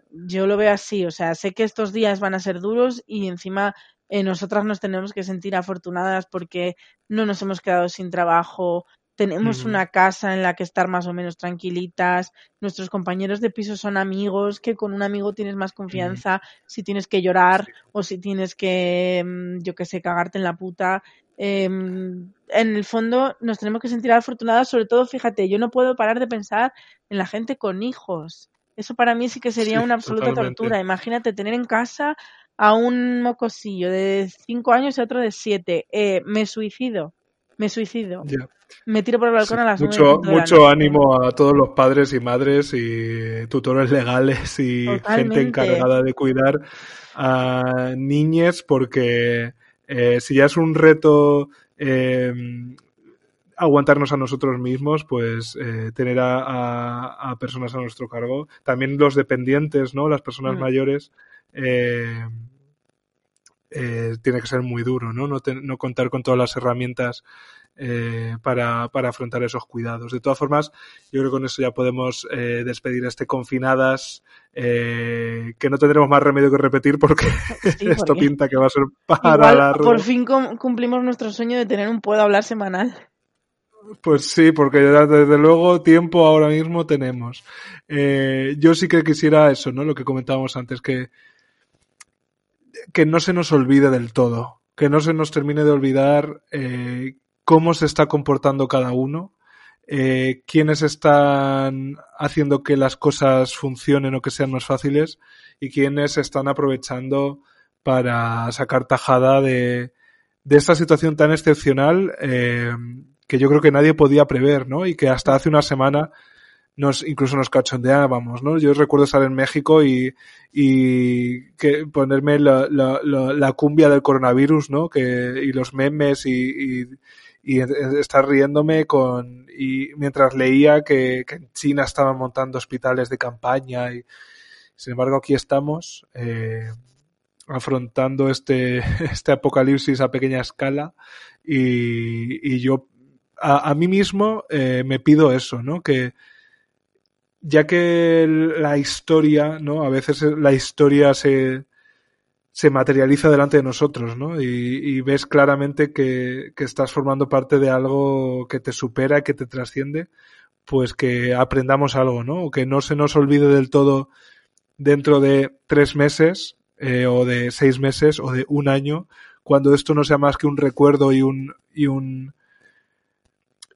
yo lo veo así, o sea, sé que estos días van a ser duros y encima eh, nosotras nos tenemos que sentir afortunadas porque no nos hemos quedado sin trabajo, tenemos una casa en la que estar más o menos tranquilitas, nuestros compañeros de piso son amigos, que con un amigo tienes más confianza si tienes que llorar o si tienes que, mm, yo qué sé, cagarte en la puta. Em, en el fondo nos tenemos que sentir afortunadas, sobre todo, fíjate, yo no puedo parar de pensar en la gente con hijos. Eso para mí sí que sería Sí, una absoluta totalmente. tortura. Imagínate tener en casa a un mocosillo de 5 años y otro de 7. Eh, me suicido. Me suicido. Ya. Me tiro por el balcón Sí, a las mucho, la mucho ánimo a todos los padres y madres y tutores legales y gente encargada de cuidar a niñes porque eh, si ya es un reto eh, aguantarnos a nosotros mismos, pues eh, tener a, a- a personas a nuestro cargo. También los dependientes, ¿no? Las personas Mm. mayores. tiene que ser muy duro, ¿no? No, te- no contar con todas las herramientas eh, para, para, afrontar esos cuidados. De todas formas, yo creo que con eso ya podemos eh, despedir este confinadas, eh, que no tendremos más remedio que repetir porque sí, esto pinta que va a ser para Igual, largo. Por fin cumplimos nuestro sueño de tener un Puedo Hablar semanal. Pues sí, porque desde luego tiempo ahora mismo tenemos. Eh, yo sí que quisiera eso, ¿no? Lo que comentábamos antes, que, que no se nos olvide del todo, que no se nos termine de olvidar eh, cómo se está comportando cada uno, eh, quiénes están haciendo que las cosas funcionen o que sean más fáciles y quiénes están aprovechando para sacar tajada de, de esta situación tan excepcional eh, que yo creo que nadie podía prever, ¿no? Y que hasta hace una semana nos, incluso nos cachondeábamos, ¿no? Yo recuerdo estar en México y, y que ponerme la, la, la, la cumbia del coronavirus, ¿no? Que, y los memes y, y, y estar riéndome con, y mientras leía que, que, en China estaban montando hospitales de campaña y, sin embargo, aquí estamos, eh, afrontando este, este apocalipsis a pequeña escala y, y yo a, a, mí mismo eh, me pido eso, ¿no? Que ya que la historia, ¿no? A veces la historia se, se materializa delante de nosotros, ¿no? Y, y ves claramente que, que, estás formando parte de algo que te supera, que te trasciende, pues que aprendamos algo, ¿no? O que no se nos olvide del todo dentro de tres meses, eh, o de seis meses, o de un año, cuando esto no sea más que un recuerdo y un, y un,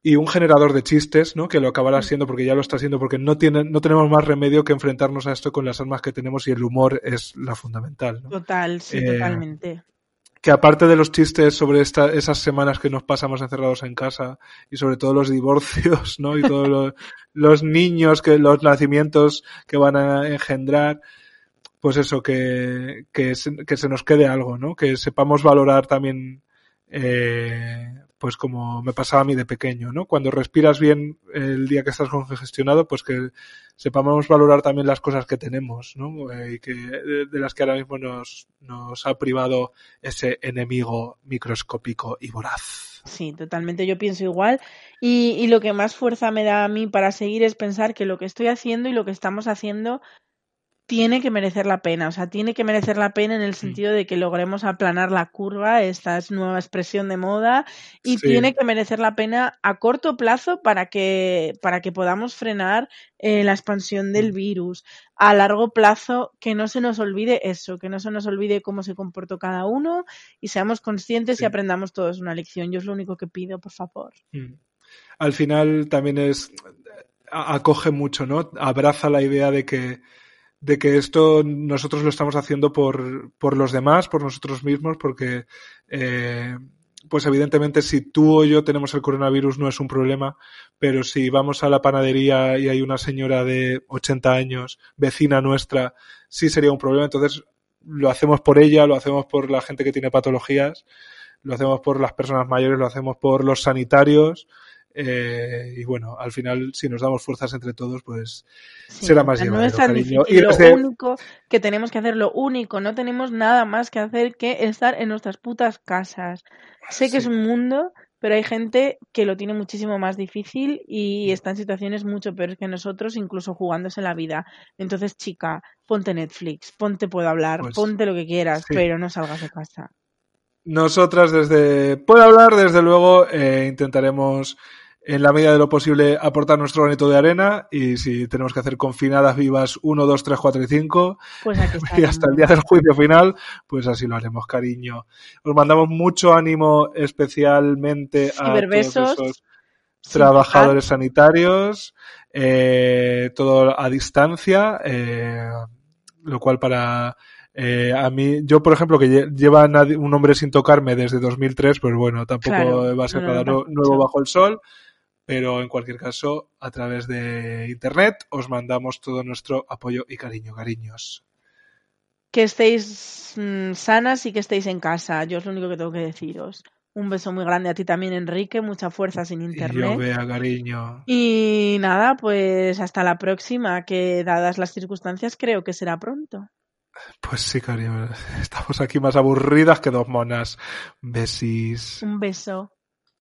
y un generador de chistes, ¿no? Que lo acabará siendo porque ya lo está haciendo porque no tiene, no tenemos más remedio que enfrentarnos a esto con las armas que tenemos y el humor es la fundamental. ¿no? Total, sí, eh, totalmente. Que aparte de los chistes sobre esta, esas semanas que nos pasamos encerrados en casa y sobre todo los divorcios, ¿no? Y todos los, los niños que, los nacimientos que van a engendrar, pues eso, que, que, se, que se nos quede algo, ¿no? Que sepamos valorar también, eh, pues como me pasaba a mí de pequeño, ¿no? Cuando respiras bien el día que estás congestionado, pues que sepamos valorar también las cosas que tenemos, ¿no? Eh, y que de, de, las que ahora mismo nos, nos ha privado ese enemigo microscópico y voraz. Sí, totalmente, yo pienso igual. Y, y lo que más fuerza me da a mí para seguir es pensar que lo que estoy haciendo y lo que estamos haciendo tiene que merecer la pena, o sea, tiene que merecer la pena en el sentido de que logremos aplanar la curva, esta es nueva expresión de moda, y sí. tiene que merecer la pena a corto plazo para que, para que podamos frenar eh, la expansión del virus. A largo plazo, que no se nos olvide eso, que no se nos olvide cómo se comportó cada uno y seamos conscientes sí. y aprendamos todos una lección. Yo es lo único que pido, por favor. Al final también es, acoge mucho, ¿no? Abraza la idea de que de que esto nosotros lo estamos haciendo por, por los demás, por nosotros mismos, porque eh, pues evidentemente si tú o yo tenemos el coronavirus no es un problema, pero si vamos a la panadería y hay una señora de 80 años, vecina nuestra, sí sería un problema. Entonces lo hacemos por ella, lo hacemos por la gente que tiene patologías, lo hacemos por las personas mayores, lo hacemos por los sanitarios, eh, y bueno, al final, si nos damos fuerzas entre todos, pues sí, será más llevadero, no es tan. Difícil, y lo único que tenemos que hacer, lo único, no tenemos nada más que hacer que estar en nuestras putas casas. Sé que es un mundo, pero hay gente que lo tiene muchísimo más difícil y está en situaciones mucho peores que nosotros, incluso jugándose la vida. Entonces, chica, ponte Netflix, ponte Puedo Hablar, pues, ponte lo que quieras, sí. pero no salgas de casa. Nosotras desde Puedo Hablar, desde luego, eh, intentaremos en la medida de lo posible aportar nuestro granito de arena y si tenemos que hacer confinadas vivas 1, 2, 3, 4 y 5 pues y hasta el día del juicio final, pues así lo haremos, cariño. Os mandamos mucho ánimo especialmente a todos esos trabajadores sanitarios, eh, todo a distancia, eh, lo cual para eh, a mí, yo por ejemplo, que lleva un hombre sin tocarme desde 2003, pues bueno, tampoco claro, va a ser nada no, nuevo bajo el sol pero en cualquier caso, a través de internet os mandamos todo nuestro apoyo y cariño, cariños. Que estéis mmm, sanas y que estéis en casa. Yo es lo único que tengo que deciros. Un beso muy grande a ti también, Enrique. Mucha fuerza sin internet. Y yo vea, cariño. Y nada, pues hasta la próxima, que dadas las circunstancias creo que será pronto. Pues sí, cariño. Estamos aquí más aburridas que dos monas. Besis. Un beso.